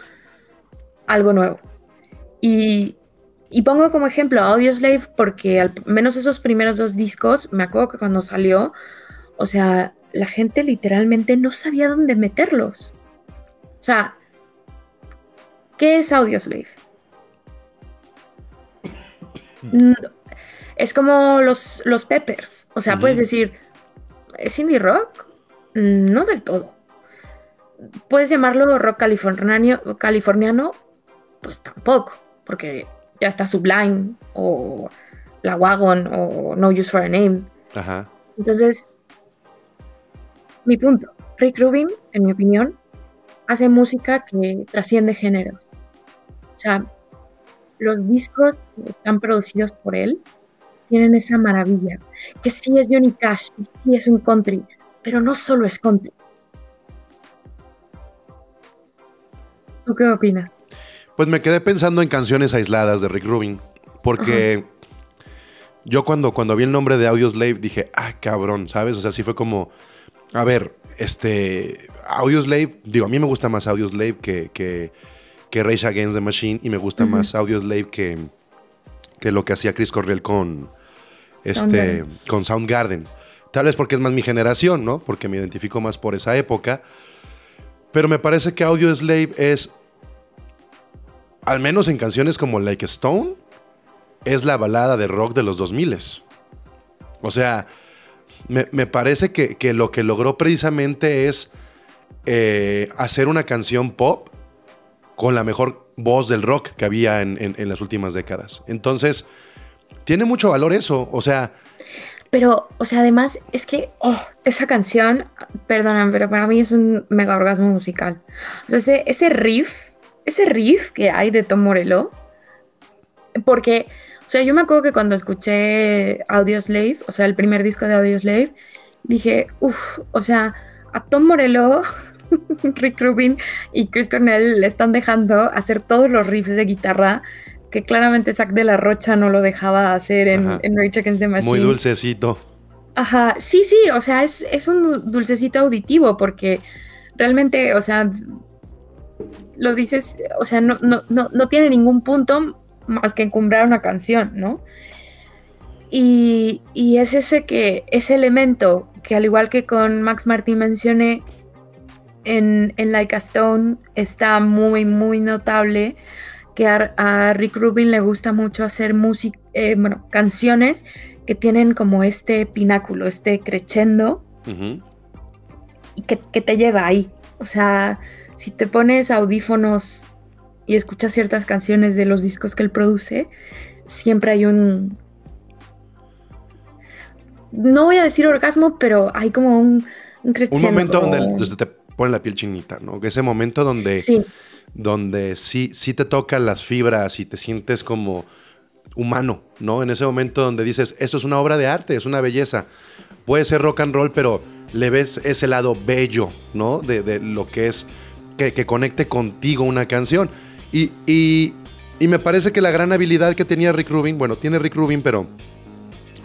algo nuevo. Y, y pongo como ejemplo a Audioslave porque al menos esos primeros dos discos, me acuerdo que cuando salió, o sea, la gente literalmente no sabía dónde meterlos. O sea, ¿qué es Audioslave? Es como los, los Peppers. O sea, puedes decir, ¿es indie rock? No del todo. ¿Puedes llamarlo rock californiano? californiano? Pues tampoco, porque ya está Sublime o La Wagon o No Use for a Name. Ajá. Entonces, mi punto, Rick Rubin, en mi opinión, hace música que trasciende géneros. O sea, los discos que están producidos por él tienen esa maravilla, que sí es Johnny Cash, y sí es un country, pero no solo es country. ¿Tú qué opinas? Pues me quedé pensando en canciones aisladas de Rick Rubin, porque yo cuando, cuando vi el nombre de Audioslave dije, ah, cabrón, ¿sabes? O sea, sí fue como, a ver, este, Audioslave, digo, a mí me gusta más Audioslave que, que, que Rage Against the Machine y me gusta más Audioslave que, que lo que hacía Chris Cornell con, este, Soundgarden. con Soundgarden. Tal vez porque es más mi generación, ¿no? Porque me identifico más por esa época. Pero me parece que Audioslave es al menos en canciones como Like Stone, es la balada de rock de los 2000. O sea, me, parece que, lo que logró precisamente es eh, hacer una canción pop con la mejor voz del rock que había en, las últimas décadas. Entonces, tiene mucho valor eso. O sea. Pero, o sea, además, es que oh, esa canción, perdonan, pero para mí es un mega orgasmo musical. O sea, ese riff ese riff que hay de Tom Morello, porque, o sea, yo me acuerdo que cuando escuché Audioslave, o sea, el primer disco de Audioslave, dije, uff, o sea, a Tom Morello, Rick Rubin y Chris Cornell le están dejando hacer todos los riffs de guitarra que claramente Zack de la Rocha no lo dejaba hacer en, en Rage Against the Machine. Muy dulcecito. Ajá, sí, sí, o sea, es, es un dulcecito auditivo porque realmente, o sea, lo dices, o sea, no, no, no, no tiene ningún punto más que encumbrar una canción, ¿no? Y, y, es ese que, ese elemento que al igual que con Max Martin mencioné, en, en Like a Stone está muy, muy notable que a, Rick Rubin le gusta mucho hacer música, eh, bueno, canciones que tienen como este pináculo, este crescendo y que, que, te lleva ahí. O sea, si te pones audífonos y escuchas ciertas canciones de los discos que él produce, siempre hay un... No voy a decir orgasmo, pero hay como un, un Un momento donde, te pone la piel chinita, ¿no? Ese momento donde sí, donde sí, sí te tocan las fibras y te sientes como humano, ¿no? En ese momento donde dices, esto es una obra de arte, es una belleza. Puede ser rock and roll, pero le ves ese lado bello, ¿no? De, de lo que es que, que, conecte contigo una canción. Y, me parece que la gran habilidad que tenía Rick Rubin, bueno, tiene Rick Rubin, pero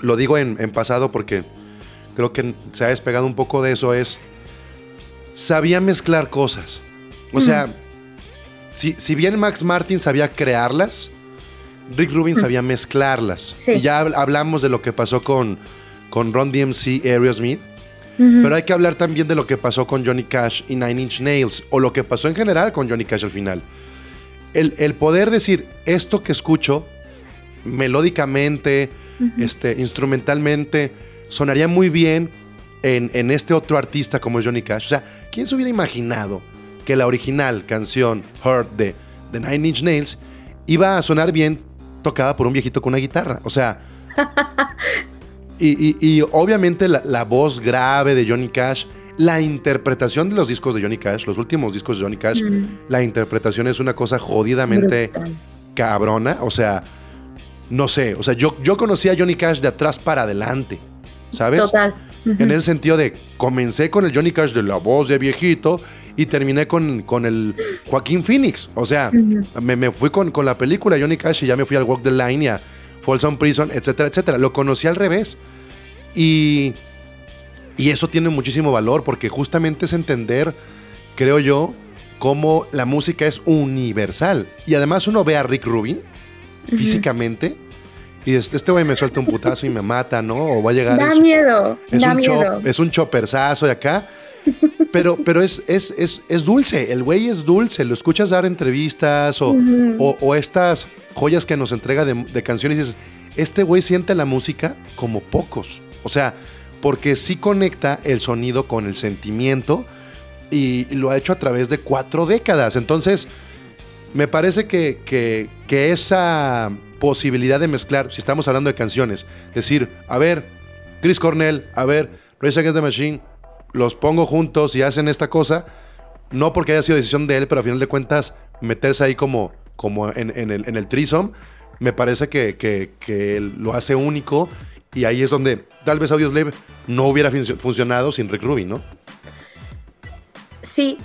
lo digo en, pasado porque creo que se ha despegado un poco de eso, es, sabía mezclar cosas. O sea, si, si, bien Max Martin sabía crearlas, Rick Rubin sabía mezclarlas. Y ya hablamos de lo que pasó con, con Ron DMC, Aerosmith. Pero hay que hablar también de lo que pasó con Johnny Cash y Nine Inch Nails, o lo que pasó en general con Johnny Cash al final el, poder decir esto que escucho melódicamente, este, instrumentalmente, sonaría muy bien en, este otro artista como Johnny Cash. O sea, ¿quién se hubiera imaginado que la original canción Heart de, The Nine Inch Nails iba a sonar bien tocada por un viejito con una guitarra? O sea, y, obviamente la, voz grave de Johnny Cash la interpretación de los discos de Johnny Cash, los últimos discos de Johnny Cash, mm. la interpretación es una cosa jodidamente cabrona. O sea, no sé, o sea, yo, yo conocí a Johnny Cash de atrás para adelante, ¿sabes? Total. En ese sentido de, comencé con el Johnny Cash de la voz de viejito y terminé con, con el Joaquín Phoenix. O sea, me, fui con, con, la película Johnny Cash y ya me fui al Walk the Line y a Folsom Prison, etcétera, etcétera. Lo conocí al revés. Y y eso tiene muchísimo valor porque justamente es entender, creo yo, cómo la música es universal. Y además uno ve a Rick Rubin físicamente y este güey me suelta un putazo y me mata, ¿no? O va a llegar... Da miedo, es da un miedo. es un choperzazo de acá. Pero, pero es, es, es, es, dulce, el güey es dulce, lo escuchas dar entrevistas o, o, estas joyas que nos entrega de, de canciones y dices, este güey siente la música como pocos. O sea, porque sí conecta el sonido con el sentimiento y lo ha hecho a través de cuatro décadas. Entonces, me parece que, que, esa posibilidad de mezclar, si estamos hablando de canciones, decir, a ver, Chris Cornell, a ver, Rage Against the Machine, los pongo juntos y hacen esta cosa, no porque haya sido decisión de él, pero a final de cuentas, meterse ahí como, como en, el, en el trisom, me parece que, que, que lo hace único y ahí es donde tal vez Audioslave no hubiera funcionado sin Rick Rubin, ¿no? Sí,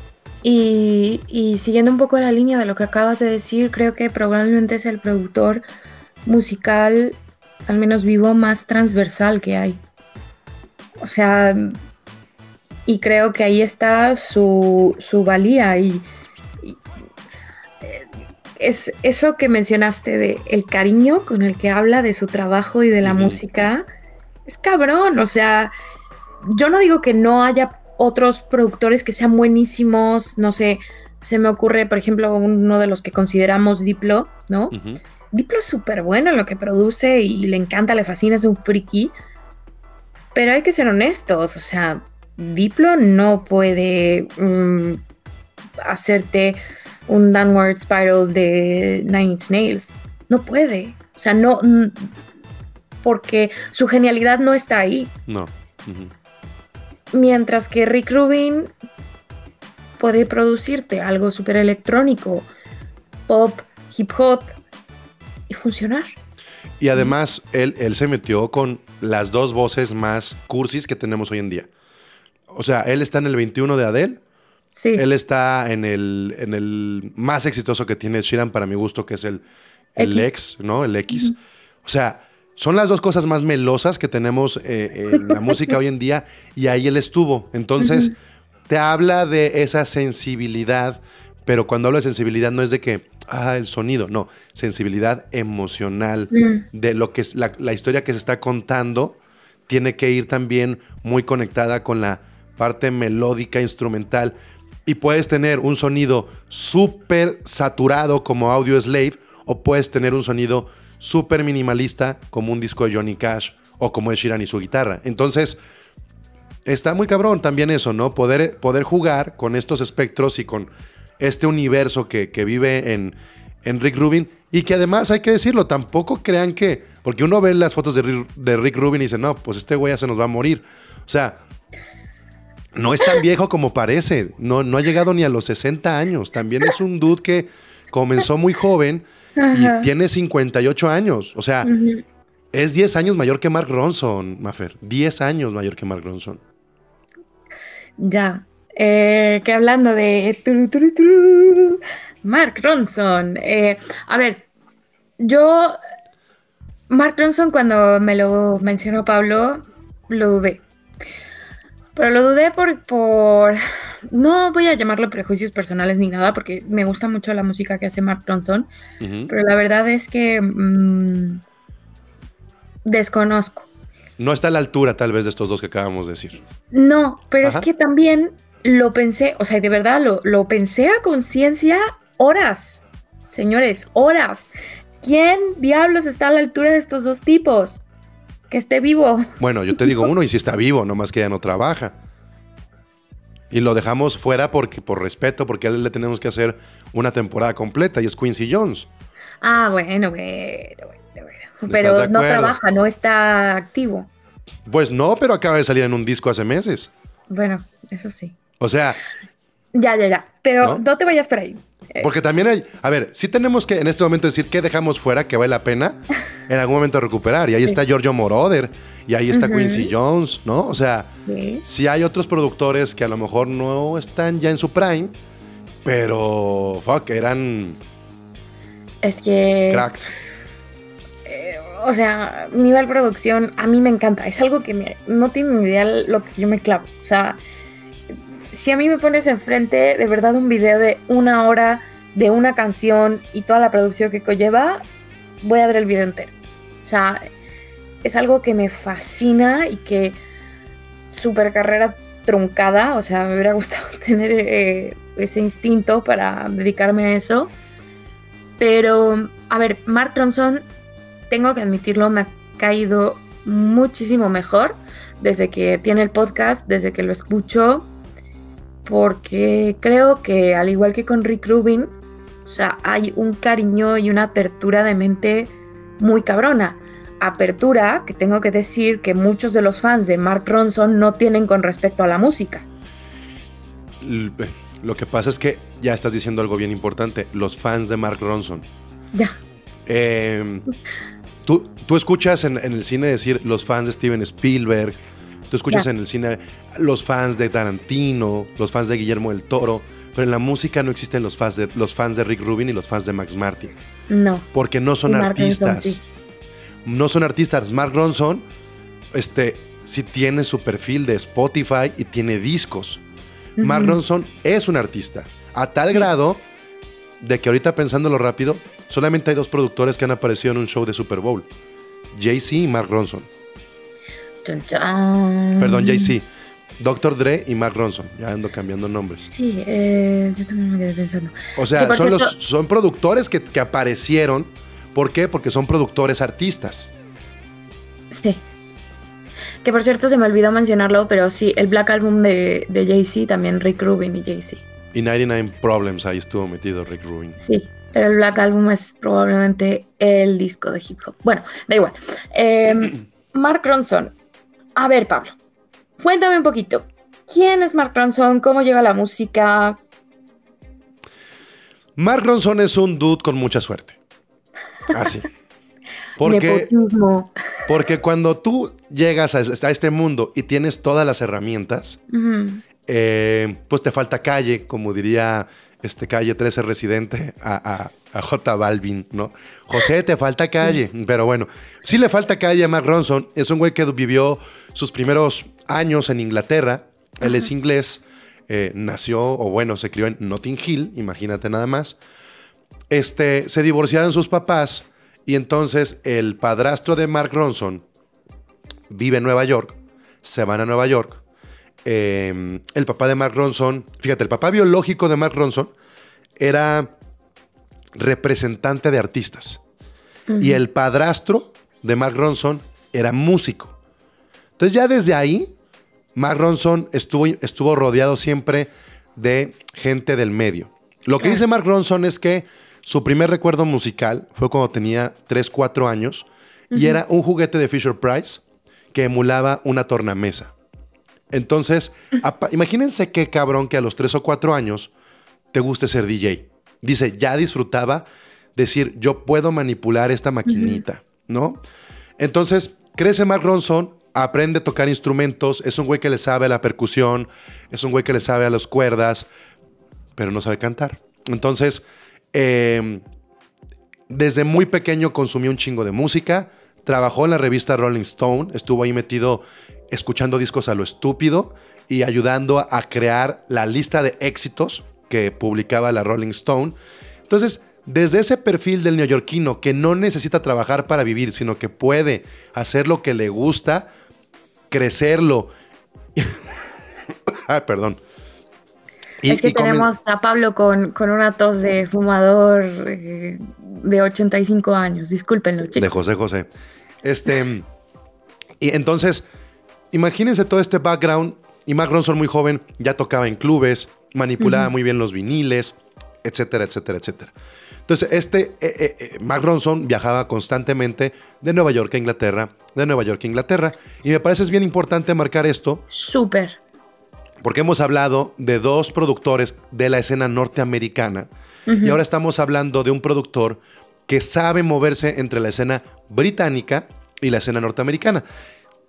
y, siguiendo un poco la línea de lo que acabas de decir, creo que probablemente es el productor musical, al menos vivo, más transversal que hay. O sea, y creo que ahí está su, valía y, es eso que mencionaste de el cariño con el que habla de su trabajo y de la música es cabrón, o sea, yo no digo que no haya otros productores que sean buenísimos, no sé, se me ocurre, por ejemplo, uno de los que consideramos Diplo, ¿no? Diplo es súper bueno en lo que produce y le encanta, le fascina, es un friki, pero hay que ser honestos, o sea, Diplo no puede mm, hacerte un downward spiral de Nine Inch Nails. No puede. O sea, no. Porque su genialidad no está ahí. No. Mientras que Rick Rubin puede producirte algo súper electrónico, pop, hip hop y funcionar. Y además, él, él se metió con las dos voces más cursis que tenemos hoy en día. O sea, él está en el 21 de Adele. Sí. Él está en el, en el más exitoso que tiene Sheeran para mi gusto, que es el, el X. X, ¿no? El X. O sea, son las dos cosas más melosas que tenemos eh, en la música hoy en día y ahí él estuvo. Entonces, te habla de esa sensibilidad, pero cuando hablo de sensibilidad no es de que, ah, el sonido, no, sensibilidad emocional Mm. de lo que es la, la historia que se está contando tiene que ir también muy conectada con la parte melódica, instrumental. Y puedes tener un sonido súper saturado como Audio Slave, o puedes tener un sonido súper minimalista como un disco de Johnny Cash, o como es Shiran y su guitarra. Entonces, está muy cabrón también eso, ¿no? Poder, poder jugar con estos espectros y con este universo que, vive en, en Rick Rubin. Y que además hay que decirlo, tampoco crean que. Porque uno ve las fotos de Rick, de Rick Rubin y dice, no, pues este güey ya se nos va a morir. O sea, no es tan viejo como parece. No, no ha llegado ni a los 60 años. También es un dude que comenzó muy joven Ajá. y tiene 58 años. O sea, es 10 años mayor que Mark Ronson, Mafer. 10 años mayor que Mark Ronson. Ya. Eh, que hablando de Mark Ronson. eh, a ver, yo. Mark Ronson, cuando me lo mencionó Pablo, lo dudé. Pero lo dudé por, por. No voy a llamarlo prejuicios personales ni nada, porque me gusta mucho la música que hace Mark Ronson. Pero la verdad es que. mm, desconozco. No está a la altura, tal vez, de estos dos que acabamos de decir. No, pero Ajá. es que también lo pensé, o sea, de verdad lo, lo pensé a conciencia horas, señores, horas. ¿Quién diablos está a la altura de estos dos tipos? Que esté vivo. Bueno, yo te digo uno y si está vivo, nomás que ya no trabaja. Y lo dejamos fuera porque, por respeto, porque a él le tenemos que hacer una temporada completa y es Quincy Jones. Ah, bueno, bueno, bueno, bueno. ¿Estás Pero no trabaja, no está activo. Pues no, pero acaba de salir en un disco hace meses. Bueno, eso sí. O sea, Ya, ya, ya. Pero ¿No? no, te vayas por ahí. Eh, porque también hay, a ver, sí tenemos que en este momento decir qué dejamos fuera que vale la pena en algún momento recuperar. Y ahí Sí. está Giorgio Moroder y ahí está. Quincy Jones, ¿no? O sea, sí. sí hay otros productores que a lo mejor no están ya en su prime, pero fuck, eran Es que. cracks. o sea, nivel producción, a mí me encanta. Es algo que me- no tiene ni idea lo que yo me clavo. O sea, si a mí me pones enfrente de verdad un video de una hora de una canción y toda la producción que conlleva, voy a ver el video entero. O sea, es algo que me fascina y que super carrera truncada, o sea, me hubiera gustado tener eh, ese instinto para dedicarme a eso. Pero, a ver, Mark Ronson, tengo que admitirlo, me ha caído muchísimo mejor desde que tiene el podcast, desde que lo escucho, porque creo que al igual que con Rick Rubin, o sea, hay un cariño y una apertura de mente muy cabrona. Apertura que tengo que decir que muchos de los fans de Mark Ronson no tienen con respecto a la música. Lo que pasa es que ya estás diciendo algo bien importante. Los fans de Mark Ronson. Ya. Eh, tú, tú escuchas en, en el cine decir los fans de Steven Spielberg. Tú escuchas en el cine los fans de Tarantino, los fans de Guillermo del Toro. Pero en la música no existen los fans de, los fans de Rick Rubin y los fans de Max Martin. No. Porque no son Ronson, artistas. sí. No son artistas. Mark Ronson, este, sí tiene su perfil de Spotify y tiene discos. Mark. Ronson es un artista. A tal grado de que ahorita pensándolo rápido, solamente hay dos productores que han aparecido en un show de Super Bowl. Jay-Z y Mark Ronson. Perdón, Jay-Z. Dr. Dre y Mark Ronson. Ya ando cambiando nombres. Sí, eh, yo también me quedé pensando. O sea, son, los, cierto- son productores que, que aparecieron. ¿Por qué? Porque son productores artistas. Sí. Que por cierto se me olvidó mencionarlo, pero sí, el Black Album de, de Jay-Z, también Rick Rubin y Jay-Z. Y 99 Problems, ahí estuvo metido Rick Rubin. Sí, pero el Black Album es probablemente el disco de hip hop. Bueno, da igual. Eh, Mark Ronson. A ver, Pablo, cuéntame un poquito. ¿Quién es Mark Ronson? ¿Cómo llega la música? Mark Ronson es un dude con mucha suerte. Así. Porque, porque cuando tú llegas a, este mundo y tienes todas las herramientas, eh, pues te falta calle, como diría este calle 13 residente a, J Balvin, ¿no? José, te falta calle. Pero bueno, sí le falta calle a Mark Ronson. Es un güey que vivió sus primeros años en Inglaterra. Él es inglés. Eh, nació, o bueno, se crió en Notting Hill, imagínate nada más. Este, se divorciaron sus papás y entonces el padrastro de Mark Ronson vive en Nueva York, se van a Nueva York. Em, el papá de Mark Ronson, fíjate, el papá biológico de Mark Ronson era representante de artistas. Y el padrastro de Mark Ronson era músico. Entonces ya desde ahí, Mark Ronson estuvo, estuvo rodeado siempre de gente del medio. Lo que dice Mark Ronson es que su primer recuerdo musical fue cuando tenía 3, 4 años y era un juguete de Fisher Price que emulaba una tornamesa. Entonces, imagínense qué cabrón que a los 3 o 4 años te guste ser DJ. Dice, ya disfrutaba decir, yo puedo manipular esta maquinita, ¿no? Entonces, crece Mark Ronson, aprende a tocar instrumentos, es un güey que le sabe a la percusión, es un güey que le sabe a las cuerdas, pero no sabe cantar. Entonces, Em, desde muy pequeño consumió un chingo de música. Trabajó en la revista Rolling Stone. Estuvo ahí metido escuchando discos a lo estúpido y ayudando a crear la lista de éxitos que publicaba la Rolling Stone. Entonces, desde ese perfil del neoyorquino que no necesita trabajar para vivir, sino que puede hacer lo que le gusta, crecerlo. ah, perdón es que tenemos a Pablo con, una tos de fumador eh, de 85 años. Discúlpenlo, chicos. De José José. Este. y entonces, imagínense todo este background. Y Mark Ronson, muy joven, ya tocaba en clubes, manipulaba muy bien los viniles, etcétera, etcétera, etcétera. Entonces, este eh, eh, Mark Ronson viajaba constantemente de Nueva York a Inglaterra, de Nueva York a Inglaterra. Y me parece es bien importante marcar esto. Súper porque hemos hablado de dos productores de la escena norteamericana y ahora estamos hablando de un productor que sabe moverse entre la escena británica y la escena norteamericana.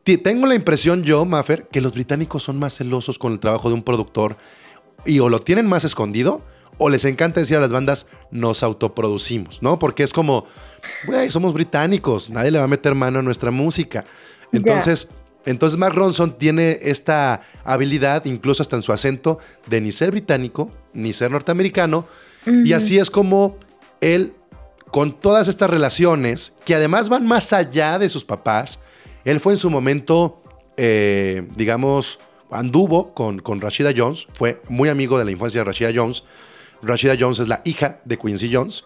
Tengo la impresión yo, Maffer, que los británicos son más celosos con el trabajo de un productor y o lo tienen más escondido o les encanta decir a las bandas nos autoproducimos, ¿no? Porque es como, güey, somos británicos, nadie le va a meter mano a nuestra música. Entonces, entonces Mark Ronson tiene esta habilidad, incluso hasta en su acento, de ni ser británico, ni ser norteamericano. Y así es como él, con todas estas relaciones, que además van más allá de sus papás, él fue en su momento, eh, digamos, anduvo con, con Rashida Jones, fue muy amigo de la infancia de Rashida Jones. Rashida Jones es la hija de Quincy Jones.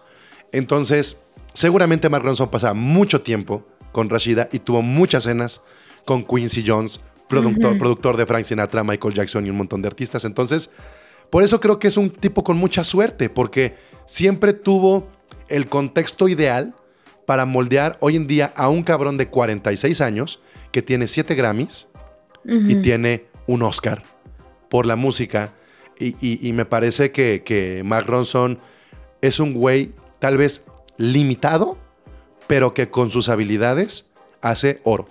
Entonces, seguramente Mark Ronson pasaba mucho tiempo con Rashida y tuvo muchas cenas con Quincy Jones, productor, productor de Frank Sinatra, Michael Jackson y un montón de artistas. Entonces, por eso creo que es un tipo con mucha suerte, porque siempre tuvo el contexto ideal para moldear hoy en día a un cabrón de 46 años que tiene 7 Grammys y tiene un Oscar por la música. Y, me parece que, que Mark Ronson es un güey tal vez limitado, pero que con sus habilidades hace oro.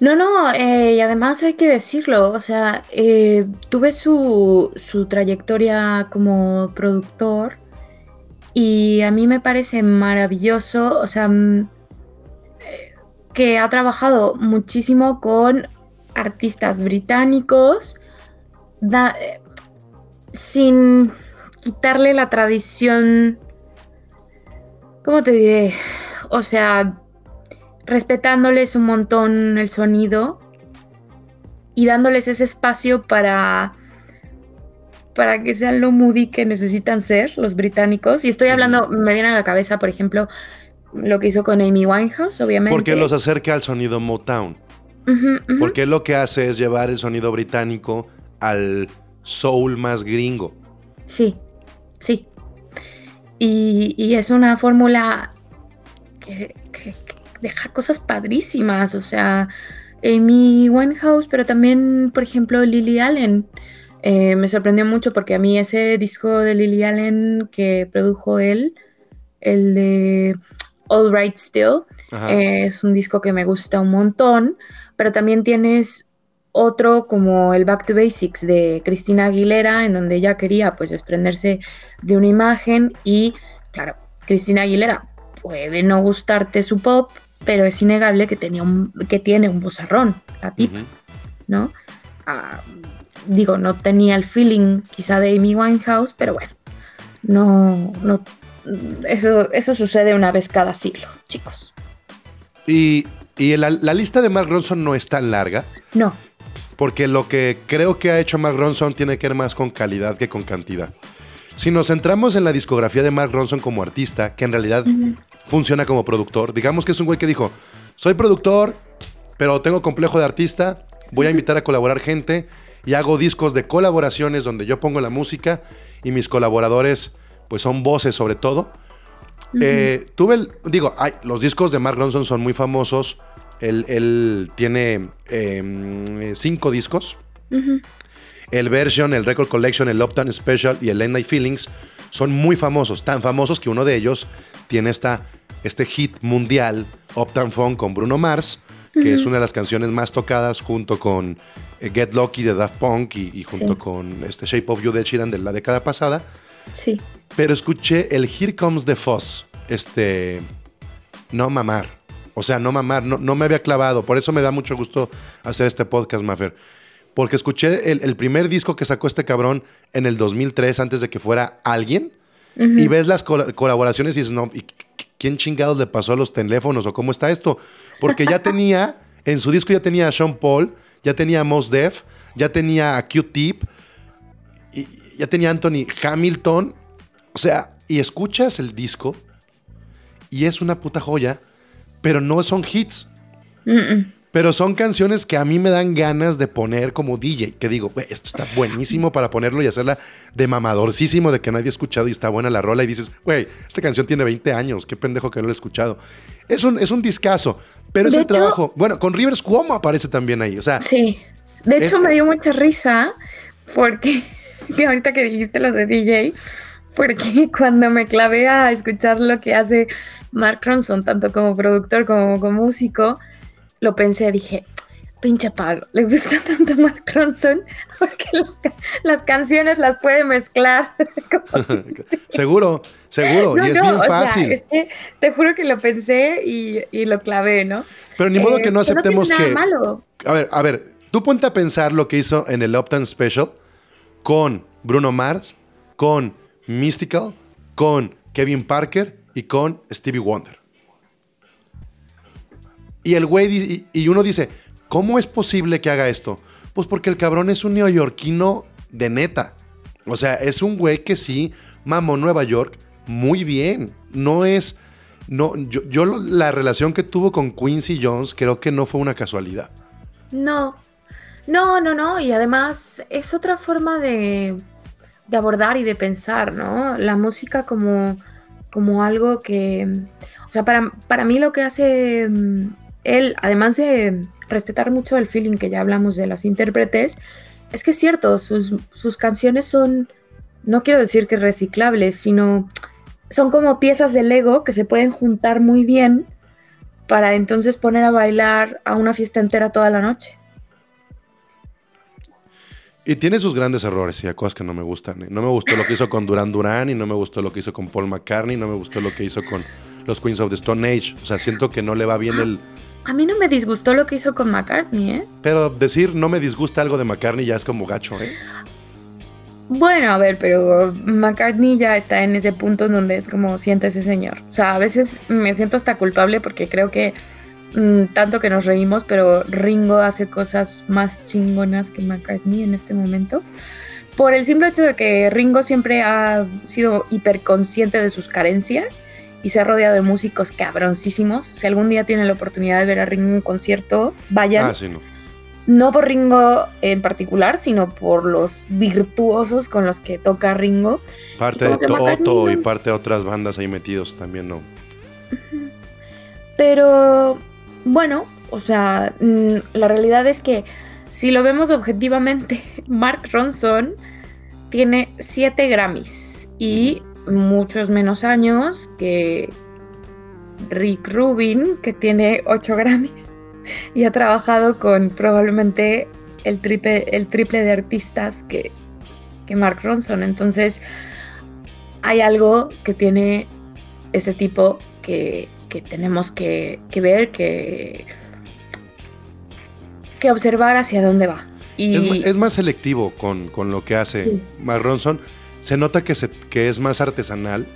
No, no, eh, y además hay que decirlo, o sea, eh, tuve su, trayectoria como productor y a mí me parece maravilloso, o sea, mm, eh, que ha trabajado muchísimo con artistas británicos sin quitarle la tradición, ¿cómo te diré? O sea, respetándoles un montón el sonido y dándoles ese espacio para para que sean lo moody que necesitan ser los británicos. Y estoy hablando, me viene a la cabeza, por ejemplo, lo que hizo con Amy Winehouse, obviamente. Porque los acerca al sonido Motown. Porque lo que hace es llevar el sonido británico al soul más gringo. Sí, sí. Y, es una fórmula que, dejar cosas padrísimas, o sea, Amy Winehouse, pero también, por ejemplo, Lily Allen. Eh, me sorprendió mucho porque a mí ese disco de Lily Allen que produjo él, el de All Right Still, eh, es un disco que me gusta un montón, pero también tienes otro como el Back to Basics de Cristina Aguilera, en donde ella quería pues desprenderse de una imagen y claro, Cristina Aguilera puede no gustarte su pop, pero es innegable que, tenía un, que tiene un bozarrón, la tipa, ¿no? Ah, digo, no tenía el feeling quizá de Amy Winehouse, pero bueno, no, no, eso, eso sucede una vez cada siglo, chicos. Y, la, lista de Mark Ronson no es tan larga. No. Porque lo que creo que ha hecho Mark Ronson tiene que ver más con calidad que con cantidad. Si nos centramos en la discografía de Mark Ronson como artista, que en realidad funciona como productor, digamos que es un güey que dijo, soy productor, pero tengo complejo de artista, voy a invitar a colaborar gente y hago discos de colaboraciones donde yo pongo la música y mis colaboradores pues son voces sobre todo. Eh, tuve el, digo, hay, los discos de Mark Ronson son muy famosos. Él, tiene em, cinco discos. El Version, el Record Collection, el Uptown Special y el Late Night Feelings son muy famosos. Tan famosos que uno de ellos tiene esta, este hit mundial, Uptown Funk con Bruno Mars, que es una de las canciones más tocadas junto con Get Lucky de Daft Punk y, junto con este Shape of You de Sheeran de la década pasada. Sí. Pero escuché el Here Comes the Fuzz, este, no mamar. O sea, no mamar, no, no me había clavado. Por eso me da mucho gusto hacer este podcast, Maffer. Porque escuché el, primer disco que sacó este cabrón en el 2003, antes de que fuera alguien. Y ves las colaboraciones y dices, no, ¿quién chingados le pasó a los teléfonos o cómo está esto? Porque ya tenía, en su disco ya tenía a Sean Paul, ya tenía a Mos Def, ya tenía a Q-Tip, y ya tenía a Anthony Hamilton. O sea, y escuchas el disco y es una puta joya, pero no son hits. Pero son canciones que a mí me dan ganas de poner como DJ. Que digo, esto está buenísimo para ponerlo y hacerla de mamadorcísimo de que nadie ha escuchado y está buena la rola. Y dices, güey, esta canción tiene 20 años, qué pendejo que no lo he escuchado. Es un, es un discazo, pero es el trabajo. Bueno, con Rivers Cuomo aparece también ahí. O sea, sí. De hecho, me dio mucha risa porque que ahorita que dijiste lo de DJ, porque cuando me clavé a escuchar lo que hace Mark Ronson, tanto como productor como como músico, lo pensé, dije, pinche Pablo, le gusta tanto Mark Ronson porque las canciones las puede mezclar. seguro, seguro, y es bien fácil. te juro que lo pensé y, lo clavé, ¿no? Pero ni modo que no eh, aceptemos que... A ver, a ver, tú ponte a pensar lo que hizo en el Uptown Special con Bruno Mars, con Mystical, con Kevin Parker y con Stevie Wonder. Y el güey, y, uno dice, ¿cómo es posible que haga esto? Pues porque el cabrón es un neoyorquino de neta. O sea, es un güey que sí mamó Nueva York muy bien. No es. No, yo, yo, la relación que tuvo con Quincy Jones creo que no fue una casualidad. No. No, no, no. Y además es otra forma de, de abordar y de pensar, ¿no? La música como, como algo que. O sea, para, para mí lo que hace mm, él, además de respetar mucho el feeling que ya hablamos de las intérpretes, es que es cierto, sus, canciones son, no quiero decir que reciclables, sino son como piezas de Lego que se pueden juntar muy bien para entonces poner a bailar a una fiesta entera toda la noche. Y tiene sus grandes errores y hay cosas que no me gustan. No me gustó lo que hizo con Duran Duran y no me gustó lo que hizo con Paul McCartney, no me gustó lo que hizo con los Queens of the Stone Age. O sea, siento que no le va bien el, a mí no me disgustó lo que hizo con McCartney, ¿eh? Pero decir no me disgusta algo de McCartney ya es como gacho, ¿eh? Bueno, a ver, pero McCartney ya está en ese punto en donde es como siente ese señor. O sea, a veces me siento hasta culpable porque creo que mm, tanto que nos reímos, pero Ringo hace cosas más chingonas que McCartney en este momento. Por el simple hecho de que Ringo siempre ha sido hiperconsciente de sus carencias y se ha rodeado de músicos cabroncísimos. Si algún día tienen la oportunidad de ver a Ringo en un concierto, vayan. Ah, sí, no. No por Ringo en particular, sino por los virtuosos con los que toca Ringo. Parte de Toto y parte de otras bandas ahí metidos también, ¿no? Pero, bueno, o sea, mm, la realidad es que si lo vemos objetivamente, Mark Ronson tiene 7 Grammys y muchos menos años que Rick Rubin, que tiene 8 Grammys y ha trabajado con probablemente el triple, el triple de artistas que, que Mark Ronson. Entonces, hay algo que tiene ese tipo que, tenemos que, ver, que, que observar hacia dónde va. Y es, más selectivo con, lo que hace Mark Ronson. Se nota que, se, que es más artesanal.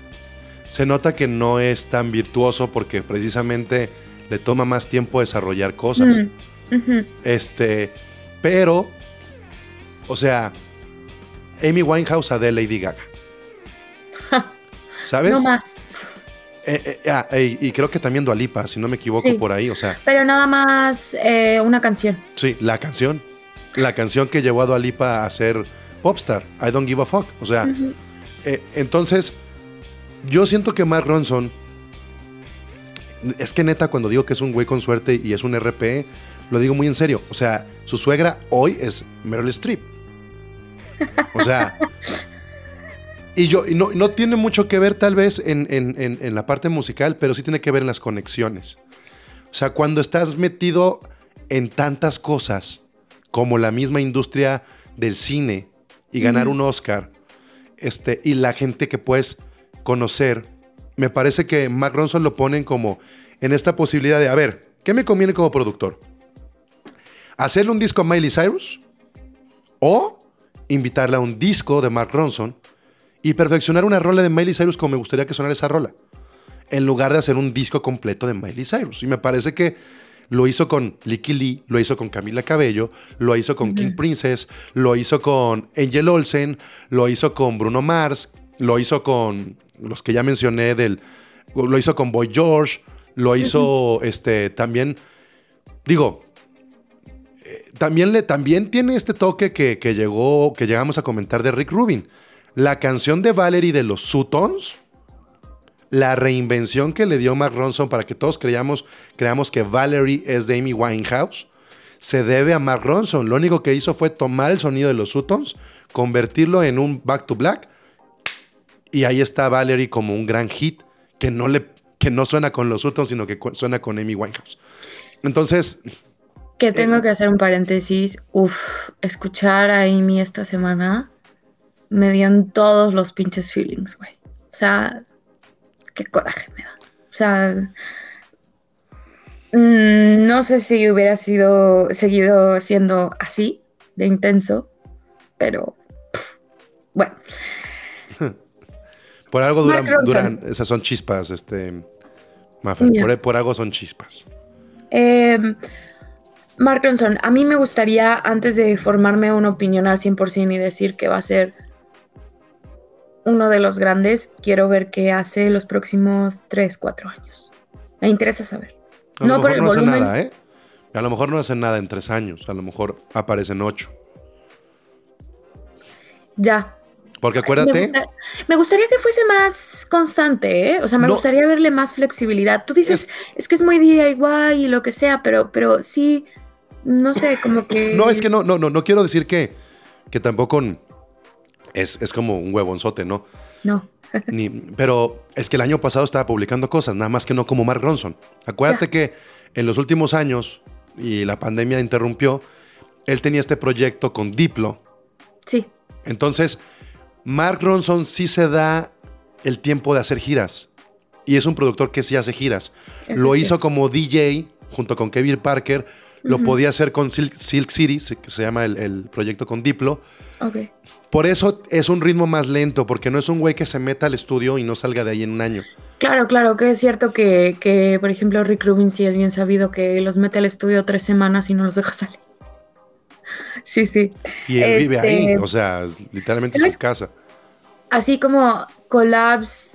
Se nota que no es tan virtuoso porque precisamente le toma más tiempo desarrollar cosas. Este, pero, o sea, Amy Winehouse, de Lady Gaga. ¿Sabes? No más. Eh, eh, ah, y creo que también Dualipa, si no me equivoco por ahí, o sea. Pero nada más eh, una canción. Sí, la canción. La canción que llevó a Dualipa a ser popstar, I Don't Give a Fuck. O sea, entonces, yo siento que Mark Ronson, es que neta, cuando digo que es un güey con suerte y es un RP, lo digo muy en serio. O sea, su suegra hoy es Meryl Streep. O sea, y yo, no, no, tiene mucho que ver tal vez en, en, la parte musical, pero sí tiene que ver en las conexiones. O sea, cuando estás metido en tantas cosas como la misma industria del cine y ganar un Oscar, este, y la gente que puedes conocer, me parece que Mac Ronson lo ponen como en esta posibilidad de, a ver, ¿qué me conviene como productor? ¿Hacerle un disco a Miley Cyrus? ¿O invitarle a un disco de Mark Ronson y perfeccionar una rola de Miley Cyrus como me gustaría que sonara esa rola, en lugar de hacer un disco completo de Miley Cyrus. Y me parece que lo hizo con Licky Lee, lo hizo con Camila Cabello, lo hizo con King Princess, lo hizo con Angel Olsen, lo hizo con Bruno Mars, lo hizo con los que ya mencioné del lo hizo con Boy George, lo hizo este también digo eh, también le también tiene este toque que, que llegó que llegamos a comentar de Rick Rubin. La canción de Valerie de los Sutons, la reinvención que le dio Mark Ronson para que todos creamos, creamos que Valerie es de Amy Winehouse, se debe a Mark Ronson. Lo único que hizo fue tomar el sonido de los Sutons, convertirlo en un back to black, y ahí está Valerie como un gran hit que no, le, que no suena con los Sutons, sino que suena con Amy Winehouse. Entonces... Que tengo eh, que hacer un paréntesis. Uf, escuchar a Amy esta semana me dieron todos los pinches feelings, güey. O sea, qué coraje me da. O sea, mm, no sé si hubiera sido seguido siendo así de intenso, pero bueno. por algo duran, esas son chispas, este, por, por, algo son chispas. Eh, Mark Ronson, a mí me gustaría, antes de formarme una opinión al 100% y decir que va a ser uno de los grandes, quiero ver qué hace los próximos 3, 4 años. Me interesa saber. no por el no volumen. Hace nada, ¿eh? A lo mejor no hace nada en 3 años, a lo mejor aparecen 8. Ya. Porque acuérdate. Me, gustaría que fuese más constante, ¿eh? O sea, me gustaría verle más flexibilidad. Tú dices, es, que es muy DIY y lo que sea, pero, pero sí, no sé, como que. No, es que no, no, no, no quiero decir que, que tampoco es, como un huevonzote, ¿no? No. Ni, pero es que el año pasado estaba publicando cosas, nada más que no como Mark Ronson. Acuérdate que en los últimos años, y la pandemia interrumpió, él tenía este proyecto con Diplo. Sí. Entonces, Mark Ronson sí se da el tiempo de hacer giras. Y es un productor que sí hace giras. Lo hizo como DJ junto con Kevin Parker. Lo podía hacer con Silk, City, que se llama el, el proyecto con Diplo. Ok. Por eso es un ritmo más lento, porque no es un güey que se meta al estudio y no salga de ahí en un año. Claro, claro, que es cierto que, por ejemplo, Rick Rubin sí es bien sabido que los mete al estudio tres semanas y no los deja salir. Sí, sí. Y él vive ahí, este, o sea, literalmente en su casa. Así como collabs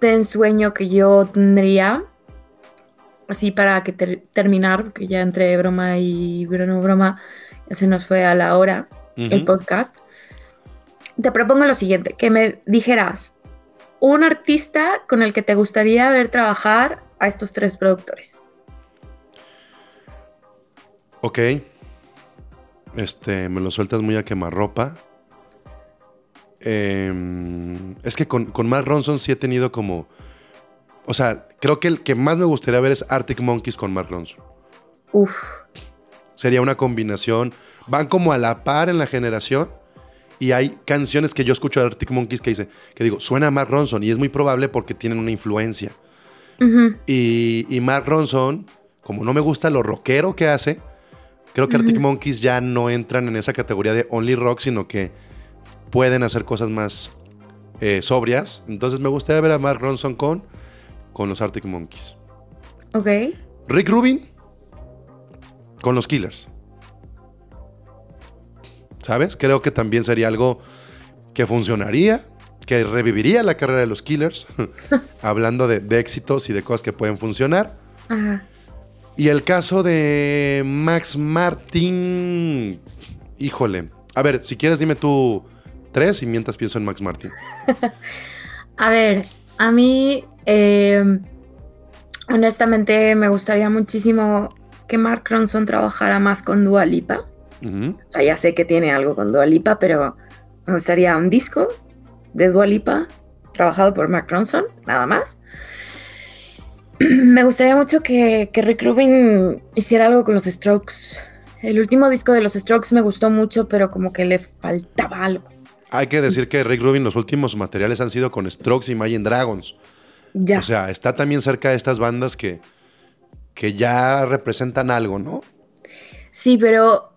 de ensueño que yo tendría, así para que terminar, porque ya entre broma y broma, broma, ya se nos fue a la hora el podcast te propongo lo siguiente, que me dijeras un artista con el que te gustaría ver trabajar a estos tres productores. Ok. Este, me lo sueltas muy a quemarropa. Em, es que con, con Mark Ronson sí he tenido como. O sea, creo que el que más me gustaría ver es Arctic Monkeys con Mark Ronson. Uf. Sería una combinación. Van como a la par en la generación. Y hay canciones que yo escucho de Arctic Monkeys que dice, que digo, suena a Mark Ronson. Y es muy probable porque tienen una influencia. Y, y Mark Ronson, como no me gusta lo rockero que hace, creo que Arctic Monkeys ya no entran en esa categoría de only rock, sino que pueden hacer cosas más eh, sobrias. Entonces me gustaría ver a Mark Ronson con, con los Arctic Monkeys. Ok. Rick Rubin con los Killers. ¿Sabes? Creo que también sería algo que funcionaría, que reviviría la carrera de los Killers, hablando de, de éxitos y de cosas que pueden funcionar. Ajá. Y el caso de Max Martin, híjole. A ver, si quieres dime tú tres y mientras pienso en Max Martin. A ver, a mí, eh, honestamente, me gustaría muchísimo que Mark Ronson trabajara más con Dua Lipa. O sea, ya sé que tiene algo con Dua Lipa, pero me gustaría un disco de Dua Lipa trabajado por Mark Ronson, nada más. Me gustaría mucho que, que Rick Rubin hiciera algo con los Strokes. El último disco de los Strokes me gustó mucho, pero como que le faltaba algo. Hay que decir que Rick Rubin los últimos materiales han sido con Strokes y Imagine Dragons. Ya. O sea, está también cerca de estas bandas que, que ya representan algo, ¿no? Sí, pero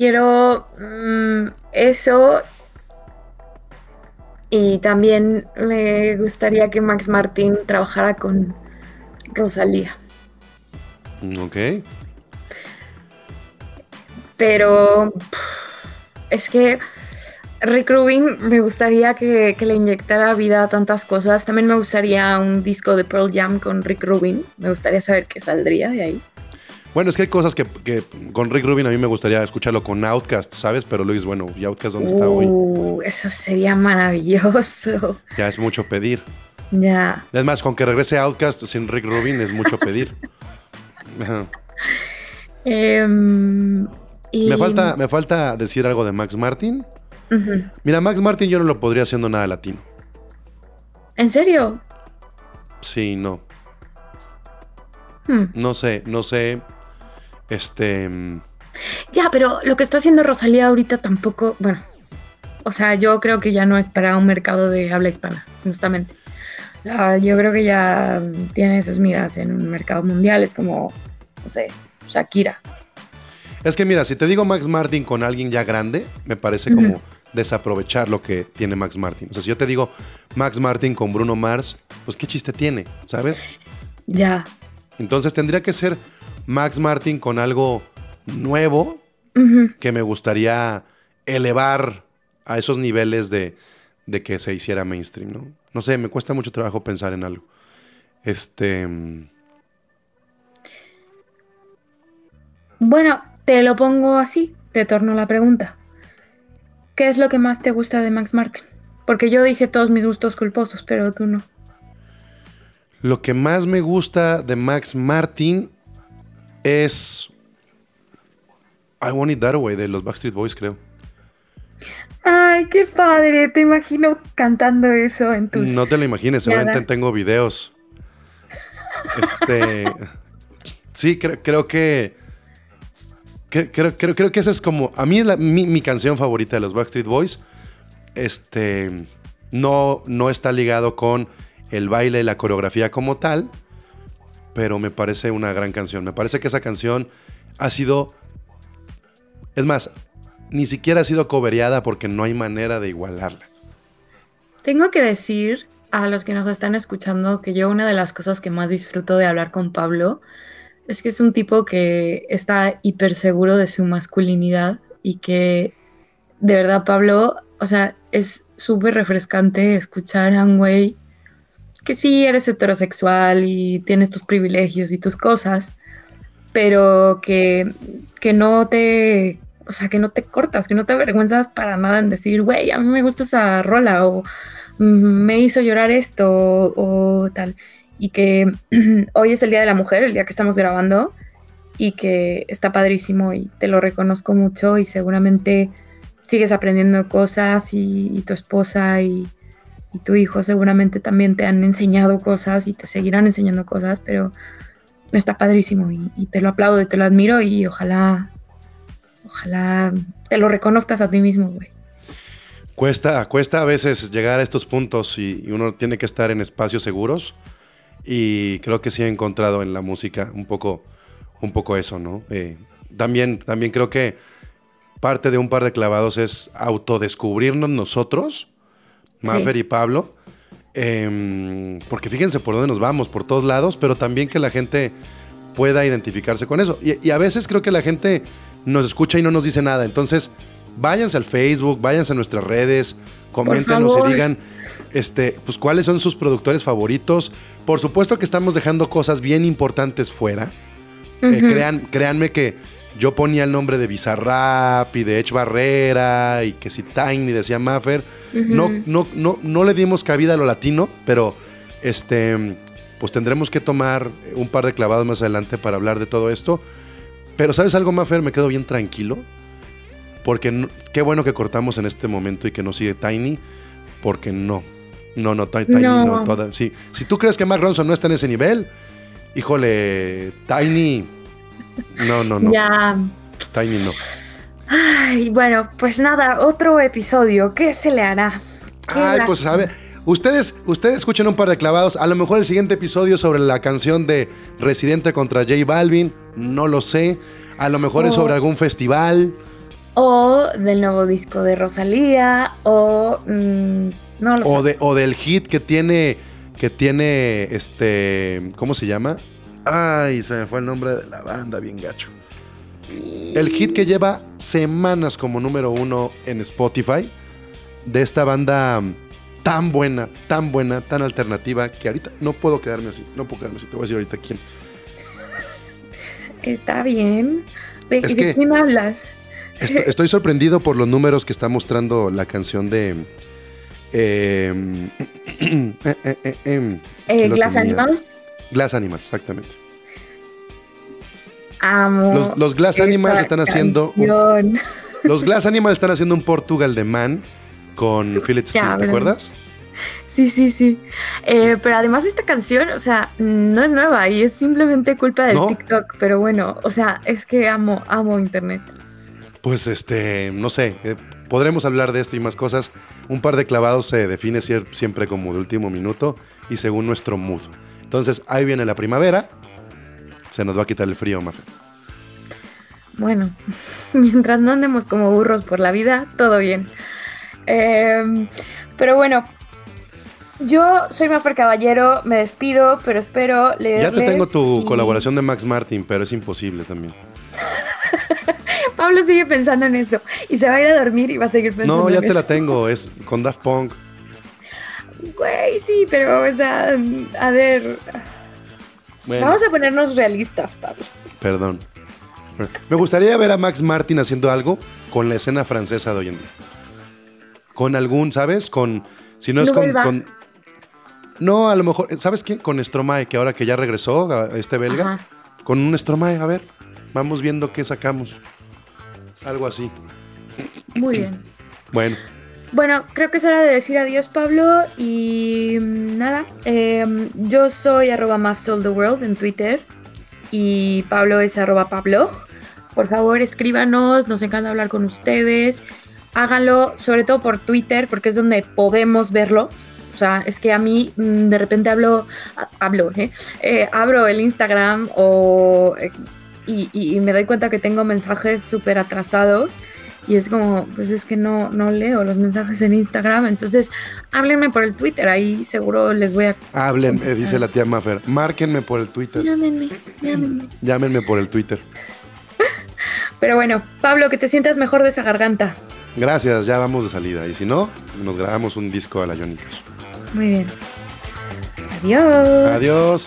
quiero mm, eso. Y también me gustaría que Max Martin trabajara con Rosalía. Ok. Pero es que Rick Rubin me gustaría que, que le inyectara vida a tantas cosas. También me gustaría un disco de Pearl Jam con Rick Rubin. Me gustaría saber qué saldría de ahí. Bueno, es que hay cosas que, que con Rick Rubin a mí me gustaría escucharlo con Outkast, ¿sabes? Pero Luis, bueno, ¿y Outkast dónde está hoy? Uh, eso sería maravilloso. Ya es mucho pedir. Ya. Es más, con que regrese Outkast sin Rick Rubin es mucho pedir. Em, y- Me, falta, me falta decir algo de Max Martin. Mira, Max Martin yo no lo podría haciendo nada latino. ¿En serio? Sí, no. Hmm. No sé, no sé. Este. Ya, pero lo que está haciendo Rosalía ahorita tampoco, bueno, o sea, yo creo que ya no es para un mercado de habla hispana, honestamente. O sea, yo creo que ya tiene sus miras en un mercado mundial, es como, no sé, Shakira. Es que mira, si te digo Max Martin con alguien ya grande, me parece como desaprovechar lo que tiene Max Martin. O sea, si yo te digo Max Martin con Bruno Mars, pues qué chiste tiene, ¿sabes? Ya. Entonces tendría que ser Max Martin con algo nuevo que me gustaría elevar a esos niveles de, de que se hiciera mainstream, ¿no? No sé, me cuesta mucho trabajo pensar en algo. Este. mm, Bueno, te lo pongo así, te torno la pregunta. ¿Qué es lo que más te gusta de Max Martin? Porque yo dije todos mis gustos culposos, pero tú no. Lo que más me gusta de Max Martin es. I Want It That Way de los Backstreet Boys, creo. Ay, qué padre, te imagino cantando eso en tus... No te lo imagines, seguramente tengo videos. Este. sí, cre- creo que. que- creo, creo, creo que esa es como. A mí es la- mi, mi canción favorita de los Backstreet Boys. Este. No, no está ligado con el baile y la coreografía como tal. Pero me parece una gran canción. Me parece que esa canción ha sido. Es más, ni siquiera ha sido cobereada porque no hay manera de igualarla. Tengo que decir a los que nos están escuchando que yo una de las cosas que más disfruto de hablar con Pablo es que es un tipo que está hiper seguro de su masculinidad y que de verdad Pablo, o sea, es súper refrescante escuchar a un güey que sí eres heterosexual y tienes tus privilegios y tus cosas, pero que, que no te, o sea, que no te cortas, que no te avergüenzas para nada en decir, güey, a mí me gusta esa rola o "Mm, me hizo llorar esto o, o tal. Y que hoy es el Día de la Mujer, el día que estamos grabando, y que está padrísimo y te lo reconozco mucho y seguramente sigues aprendiendo cosas y, tu esposa y, tu hijo seguramente también te han enseñado cosas y te seguirán enseñando cosas, pero está padrísimo y, y te lo aplaudo y te lo admiro y ojalá, ojalá te lo reconozcas a ti mismo, güey. Cuesta, cuesta a veces llegar a estos puntos y, uno tiene que estar en espacios seguros. Y creo que sí he encontrado en la música un poco, un poco eso, ¿no? Eh, también, también creo que parte de un par de clavados es autodescubrirnos nosotros, Maffer y Pablo. Em, porque fíjense por dónde nos vamos, por todos lados, pero también que la gente pueda identificarse con eso. Y, y, a veces creo que la gente nos escucha y no nos dice nada. Entonces, váyanse al Facebook, váyanse a nuestras redes, coméntenos y digan este, pues, cuáles son sus productores favoritos. Por supuesto que estamos dejando cosas bien importantes fuera. Eh, crean, créanme que yo ponía el nombre de Bizarrap y de Edge Barrera y que si Tiny decía Maffer. no, no, no, no le dimos cabida a lo latino, pero este, pues tendremos que tomar un par de clavados más adelante para hablar de todo esto. Pero ¿sabes algo, Maffer? Me quedo bien tranquilo porque qué bueno que cortamos en este momento y que no sigue Tiny, porque no. No, no, Tiny no. sí. Si tú crees que Mark Ronson no está en ese nivel, híjole, Tiny. No, no, no. Ya. Tiny no. Ay, bueno, pues nada, otro episodio. ¿Qué se le hará? Ay, pues a ver. Ustedes, ustedes escuchen un par de clavados. A lo mejor el siguiente episodio sobre la canción de Residente contra J Balvin. No lo sé. A lo mejor es sobre algún festival o del nuevo disco de Rosalía, o mm, no lo o sé. o del hit que tiene, que tiene, este, ¿cómo se llama? Ay, se me fue el nombre de la banda, bien gacho. El hit que lleva semanas como número uno en Spotify de esta banda tan buena, tan buena, tan alternativa que ahorita no puedo quedarme así, no puedo quedarme así. Te voy a decir ahorita quién. Está bien. ¿De, quién hablas? Estoy, sorprendido por los números que está mostrando la canción de. Eh, eh, eh, Glass Animals. Glass Animals, exactamente. Amo. Los, Glass Animals están haciendo. los Glass Animals están haciendo un Portugal de Man con Philip Steele, ¿te acuerdas? Sí, sí, sí. pero además esta canción, o sea, no es nueva y es simplemente culpa del TikTok. Pero bueno, o sea, es que amo, amo internet pues este, no sé, eh, podremos hablar de esto y más cosas. Un par de clavados se define siempre como de último minuto y según nuestro mood. Entonces, ahí viene la primavera. Se nos va a quitar el frío, Mafe. Bueno, mientras no andemos como burros por la vida, todo bien. Em, pero bueno, yo soy Mafer Caballero, me despido, pero espero leerles. Ya te tengo tu colaboración de Max Martin, pero es imposible también. Pablo sigue pensando en eso y se va a ir a dormir y va a seguir pensando. No, ya te la tengo, es con Daft Punk. Güey, sí, pero, o sea, a ver. Vamos a ponernos realistas, Pablo. Perdón. Me gustaría ver a Max Martin haciendo algo con la escena francesa de hoy en día. Con algún, ¿sabes? Con. Si no es con, No, a lo mejor. ¿Sabes quién? Con Stromae, que ahora que ya regresó, a este belga. Con un Stromae, a ver. Vamos viendo qué sacamos. Algo así. Muy bien. Bueno. Bueno, creo que es hora de decir adiós, Pablo. Y mm, nada, em, yo soy arroba en Twitter. Y Pablo es arroba Pablo. Por favor, escríbanos, nos encanta hablar con ustedes. Háganlo, sobre todo por Twitter, porque es donde podemos verlos. O sea, es que a mí mm, de repente hablo, hablo, ¿eh? ¿eh? abro el Instagram o eh, y, me doy cuenta que tengo mensajes súper atrasados y es como, pues es que no, no leo los mensajes en Instagram, entonces háblenme por el Twitter, ahí seguro les voy a... Hablen, dice la tía Maffer, márquenme por el Twitter. Llámenme, llámenme. Llámenme por el Twitter. Pero bueno, Pablo, que te sientas mejor de esa garganta. Gracias, ya vamos de salida. Y si no, nos grabamos un disco a la Yonicos. Muy bien. Adiós. Adiós.